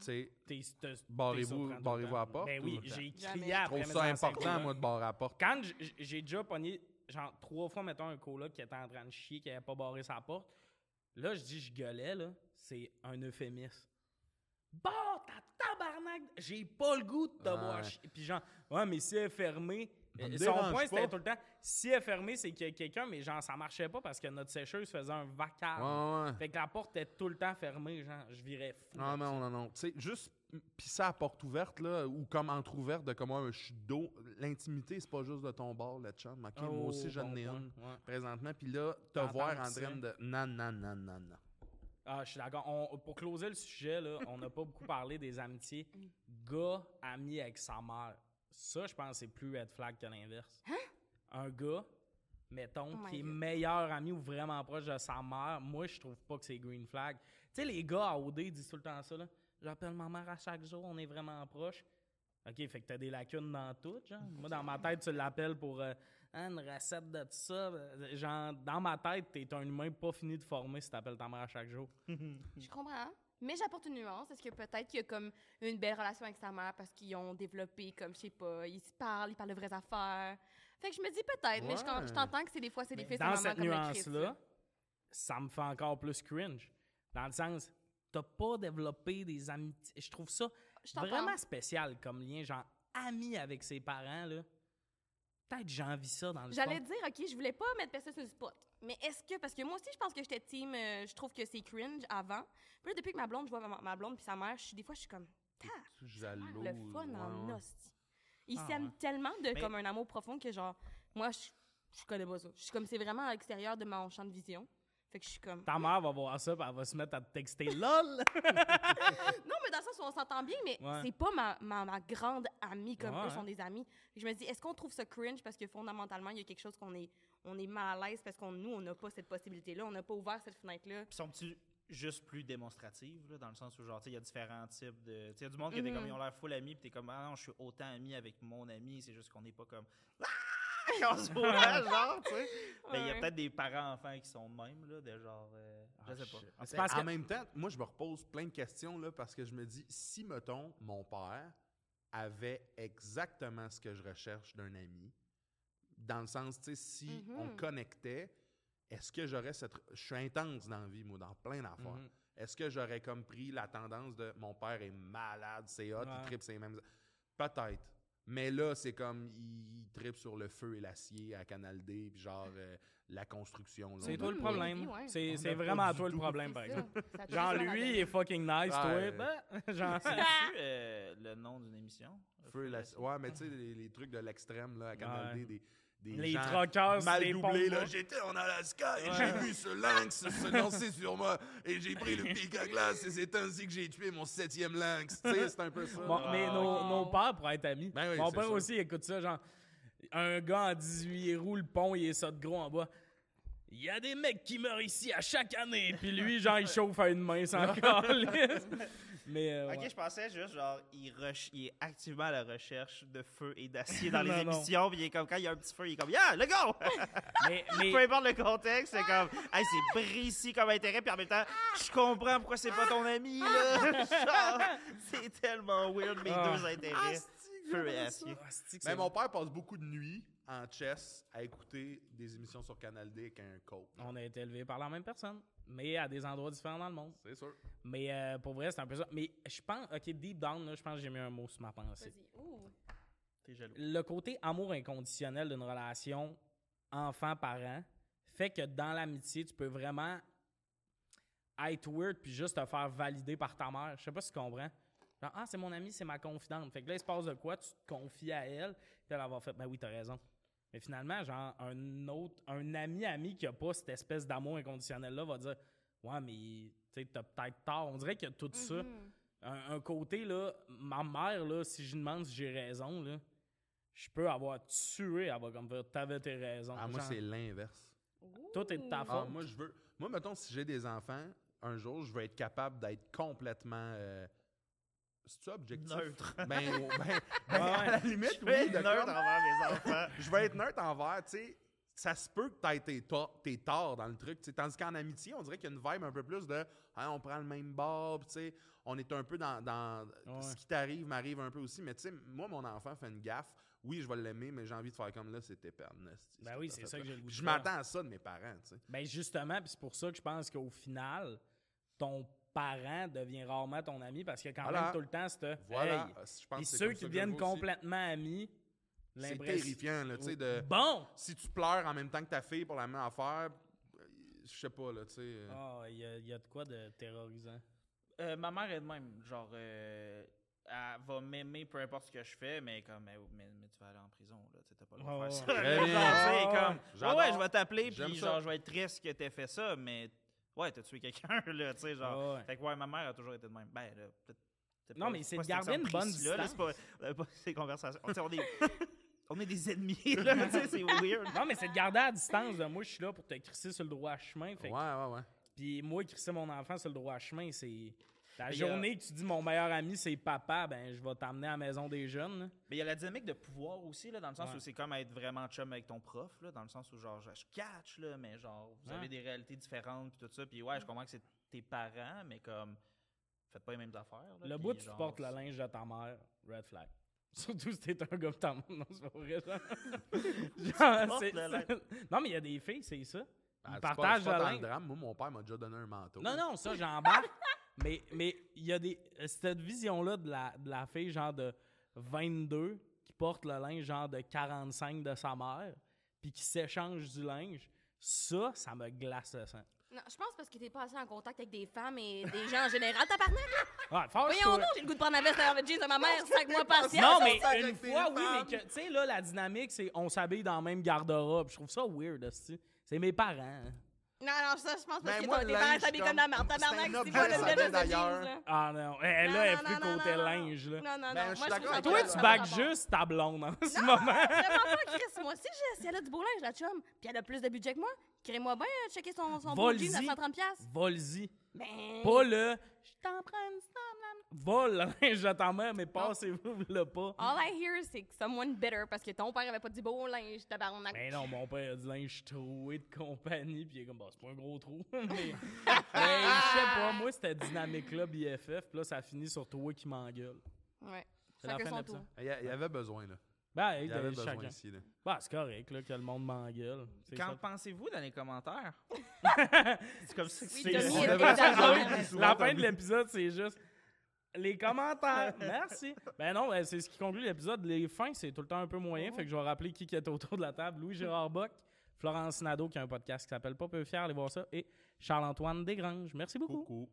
Tu sais, Barrez-vous- barrez-vous à la porte Ben oui, j'ai crié je après trouve mes ça important, moi, de barrer à la porte. Quand j'ai déjà pogné, genre, trois fois, mettons, un coloc qui était en train de chier, qui avait pas barré sa porte, là, je dis, je gueulais, là, c'est un euphémisme. Bah, ta tabarnak! J'ai pas le goût de te Ouais. voir chier. Puis genre, ouais, mais si elle est fermée, Ça me euh, son point, c'était tout le temps, si elle est fermée, c'est qu'il y a quelqu'un, mais genre, ça marchait pas parce que notre sécheuse faisait un vacarme. Ouais, ouais. Fait que la porte était tout le temps fermée, genre, je virais fou. Non, non, non, non. Tu sais, juste pisser à porte ouverte, là, ou comme entre-ouverte, de comme un chute d'eau, l'intimité, c'est pas juste de ton bord, le chum. OK, moi Oh, aussi, j'en bon ai point, une ouais. présentement. Puis là, te voir en ça. train de... Non, non, non, non, non. Ah, je suis d'accord. On- Pour closer le sujet, là, on n'a pas beaucoup parlé des amitiés. Gars ami avec sa mère. Ça, je pense que c'est plus red flag que l'inverse. Un gars, mettons, Oh my qui est God. meilleur ami ou vraiment proche de sa mère, moi, je trouve pas que c'est green flag. Tu sais, les gars à OD disent tout le temps ça, là. J'appelle ma mère à chaque jour, on est vraiment proche. OK, fait que t'as des lacunes dans tout, genre. Moi, dans ma tête, tu l'appelles pour euh, Hein, une recette de ça. Euh, Genre, dans ma tête, t'es un humain pas fini de former si t'appelles ta mère à chaque jour. [laughs] Je comprends. Mais j'apporte une nuance. Est-ce que peut-être qu'il y a comme une belle relation avec sa mère parce qu'ils ont développé, comme, je sais pas, ils se parlent, ils parlent de vraies affaires? Fait que je me dis peut-être, mais je, t'entends que c'est des fois, c'est des fils dans et cette nuance-là, ça me fait encore plus cringe. Dans le sens, t'as pas développé des amitiés. Je trouve ça Je vraiment spécial comme lien, genre ami avec ses parents, là. Peut-être j'ai envie ça dans le J'allais dire, OK, je voulais pas mettre personne sur le spot. Mais est-ce que, parce que moi aussi, je pense que j'étais team, euh, je trouve que c'est cringe avant. Puis là, depuis que ma blonde, je vois ma, ma blonde puis sa mère, je suis, des fois, je suis comme, ta, Jaloux. le fun ouais, en hostie. Ils Ah, s'aiment ouais. tellement de Mais- comme un amour profond que genre, moi, je, je connais pas ça. Je suis comme, c'est vraiment à l'extérieur de mon champ de vision. Fait que je suis comme. Ta mère va voir ça, puis elle va se mettre à te texter [laughs] LOL. Non, mais dans le sens où on s'entend bien, mais Ouais. c'est pas ma, ma, ma grande amie comme Ouais. eux sont des amis. Je me dis, est-ce qu'on trouve ça cringe parce que fondamentalement, il y a quelque chose qu'on est, on est mal à l'aise parce qu'on nous, on n'a pas cette possibilité-là, on n'a pas ouvert cette fenêtre-là? Puis sont-tu juste plus démonstratives, là, dans le sens où, genre, tu sais, il y a différents types de. Tu sais, il y a du monde qui était Mhm. comme, ils ont l'air full amis, puis t'es comme, ah non, je suis autant ami avec mon ami, c'est juste qu'on n'est pas comme. Ah! [laughs] en se voit, genre, tu sais. Mais il y a peut-être des parents-enfants qui sont de même, là, de genre. euh, je Ah, sais pas. En C'est fait, parce en que- même temps, moi, je me repose plein de questions là, parce que je me dis, si, mettons, mon père avait exactement ce que je recherche d'un ami, dans le sens, tu sais, si on Mhm. connectait, est-ce que j'aurais cette. Je suis intense dans la vie, moi, dans plein d'affaires. Mhm. Est-ce que j'aurais comme pris la tendance de mon père est malade, c'est hot, Ouais. il tripe ses mêmes. Peut-être. Mais là, c'est comme il, il tripe sur le feu et l'acier à Canal D, puis genre euh, la construction. là. C'est toi a le problème. ouais. C'est vraiment du toi le problème, par exemple. Genre, lui, il est fucking nice, toi. Ouais. ben, [laughs] genre, C'est-tu euh, le nom d'une émission? Feu et l'acier. Ouais, mais tu sais, les, les trucs de l'extrême, là, à Canal Ouais. D, des, des Les gens troqueurs, mal c'est des doublés, là. J'étais en Alaska et Ouais. j'ai vu ce lynx se lancer sur moi et j'ai pris le pic à glace et c'est ainsi que j'ai tué mon septième lynx. Tu sais, c'est un peu ça. Bon, Ah, mais ok. nos, nos pères pourraient être amis. Ben oui, Mon père ça. aussi écoute ça, genre, un gars en 18 il roule le pont, il est ça de gros en bas. Il y a des mecs qui meurent ici à chaque année. Puis lui, genre, il chauffe à une main sans [laughs] calisse. Mais, euh, Ok, ouais. je pensais juste, genre, il, est activement à la recherche de feu et d'acier [laughs] dans les Non, non. émissions. Puis il est comme, quand il y a un petit feu, il est comme, yeah, le go! [laughs] mais, mais- Peu importe le contexte, c'est comme, hey, c'est précis comme intérêt. Puis en même temps, je comprends pourquoi c'est pas ton ami, là. [laughs] Genre, c'est tellement weird, mes Ah. deux intérêts. Feu et acier. Ah, Mais mon père passe beaucoup de nuits en chess à écouter des émissions sur Canal D avec un coach. On a été élevés par la même personne, mais à des endroits différents dans le monde. C'est sûr. Mais euh, pour vrai, c'est un peu ça. Mais je pense, ok, deep down, là, je pense que j'ai mis un mot sur ma pensée. Vas-y. Ouh. T'es jaloux. le côté amour inconditionnel d'une relation enfant-parent fait que dans l'amitié, tu peux vraiment être weird puis juste te faire valider par ta mère. Je sais pas si tu comprends. Genre, ah, c'est mon ami, c'est ma confidente. Fait que là, il se passe de quoi, tu te confies à elle, puis elle va avoir fait, ben oui, t'as raison. Mais finalement, genre, un autre, un ami-ami qui a pas cette espèce d'amour inconditionnel-là va dire, ouais, mais, tu sais, t'as peut-être tort. On dirait qu'il y a tout ça Mhm. un, un côté, là, ma mère, là, si je lui demande si j'ai raison, là, je peux avoir tué, elle va comme faire, t'avais tes raisons. Ah, moi, c'est l'inverse. Tout est de ta. Ah, faute. moi, je veux. Moi, mettons, si j'ai des enfants, un jour, je veux être capable d'être complètement. Euh... C'est-tu objectif? Neutre. Ben, ben, [laughs] ben, à la limite, Je vais oui, être neutre comme- envers mes enfants. je vais être neutre envers, tu sais. Ça se peut que t'aies tes, tor- tes torts dans le truc, tu sais. Tandis qu'en amitié, on dirait qu'il y a une vibe un peu plus de Hein, on prend le même bord, puis tu sais, on est un peu dans. dans Ouais. Ce qui t'arrive m'arrive un peu aussi. Mais tu sais, moi, mon enfant fait une gaffe. Oui, je vais l'aimer, mais j'ai envie de faire comme là, c'était perne. Ben oui, c'est ça que j'ai le goût Je m'attends à ça de mes parents, tu sais. Ben justement, puis c'est pour ça que je pense qu'au final, ton parent devient rarement ton ami parce qu'il y a quand Voilà. même tout le temps cette Voilà. hey. Je pense Puis que c'est ceux qui que deviennent complètement amis, C'est terrifiant, là, tu sais, de... Bon! Si tu pleures en même temps que ta fille pour la même affaire, je sais pas, là, tu sais... euh, Ah, il y, a- il y a de quoi de terrorisant. Euh, ma mère est de même. Genre, euh, elle va m'aimer peu importe ce que je fais, mais comme, mais, mais- mais tu vas aller en prison, là. Tu sais, t'as pas le droit de Ouais, faire ça. Très bien. Ouais, comme, je vais t'appeler, puis genre, je vais être triste que t'aies fait ça, mais ouais, t'as tué quelqu'un, [laughs] là, tu sais, genre. Ouais. Fait que, ouais, ma mère a toujours été de même. Ben, là, peut-être. Non, pas- mais c'est de garder une bonne précis-là, là, C'est distance. pas, euh, pas ces conversations. On est, [laughs] on est des ennemis, là, tu sais, c'est [laughs] weird. Non, mais c'est de garder à distance. de moi, je suis là pour te crisser sur le droit chemin. Fait que- Ouais, ouais, ouais. Puis moi, crisser mon enfant sur le droit chemin, c'est. La Mais a- journée que tu dis mon meilleur ami, c'est papa, ben je vais t'amener à la maison des jeunes. là. Mais il y a la dynamique de pouvoir aussi, là, dans le sens Ouais. où c'est comme être vraiment chum avec ton prof, là, dans le sens où, genre, je je catch, là, mais genre, vous Ouais. avez des réalités différentes, puis tout ça. Puis ouais, je comprends que c'est tes parents, mais comme, faites pas les mêmes affaires. là, Le bout, tu genre, portes le linge de ta mère, red flag. [laughs] Surtout si t'es un gars de ta mère. Non, c'est pas vrai, [laughs] genre. Le Non, mais il y a des filles, c'est ça. Ah, Ils partagent pas le linge. drame. Moi, mon père m'a déjà donné un manteau. Non, non, ça, j'embarque. [laughs] mais mais il y a des. Cette vision-là de la, de la fille, genre de 22, qui porte le linge, genre de 45 de sa mère, puis qui s'échange du linge, ça, ça me glace le sang. Non, je pense parce que t'es pas assez en contact avec des femmes et des gens en général, tabarnak. Ouais, fâche-toi. Voyons donc, j'ai le goût de prendre la veste à jeans de ma mère, sac moi patience. Non, mais une fois, oui, mais que, tu sais, là, la dynamique, c'est on s'habille dans le même garde-robe. Je trouve ça weird, hostie. C'est mes parents. Non, non, ça, je pense Ben, parce que ton- le tes parents s'habillent comme- la merde. Tabarnak, c'est pas le de d'ailleurs. Ah non, elle, elle, Non, là, elle non, plus non, non, côté non, non. linge, là. Non, non, non. Ben, je moi, avec Toi, tu bagues juste ta blonde en ce moment. Vraiment pas, Chris. Moi aussi, j'ai- si elle a du beau linge, la chum, puis elle a plus de budget que moi, crée-moi bien euh, checker son, son beau Vol-y. jean à 130$. piastres. Vol-y. Ben, Pas le je t'en prends une Va le linge de ta mère, mais passez-vous le pas. All I hear, c'est que someone bitter parce que ton père avait pas dit beau linge, tabarnak. Mais non, mon père a du linge troué de compagnie, puis il est comme, bah, c'est pas un gros trou. [laughs] mais, [laughs] mais je sais pas, moi, c'était dynamique-là, BFF, puis là, ça finit sur toi qui m'engueule. Ouais. C'est la Chacun fin son de tour. Il y, a- il y avait besoin, là. Ben, Il y avait besoin chacun. ici, là. Bah, c'est correct, là, que le monde m'engueule. Qu'en pensez-vous dans les commentaires? [laughs] c'est comme ça que Oui, c'est. La fin de l'épisode, c'est juste les [laughs] commentaires. Merci. Ben non, ben, c'est ce qui conclut l'épisode. Les fins, c'est tout le temps un peu moyen. Fait que je vais rappeler qui qui est autour de la table. Louis-Gérard Bock, Florence Nadeau, qui a un podcast qui s'appelle Pas peu fier, allez voir ça, et Charles-Antoine Desgranges. Merci beaucoup. Coucou.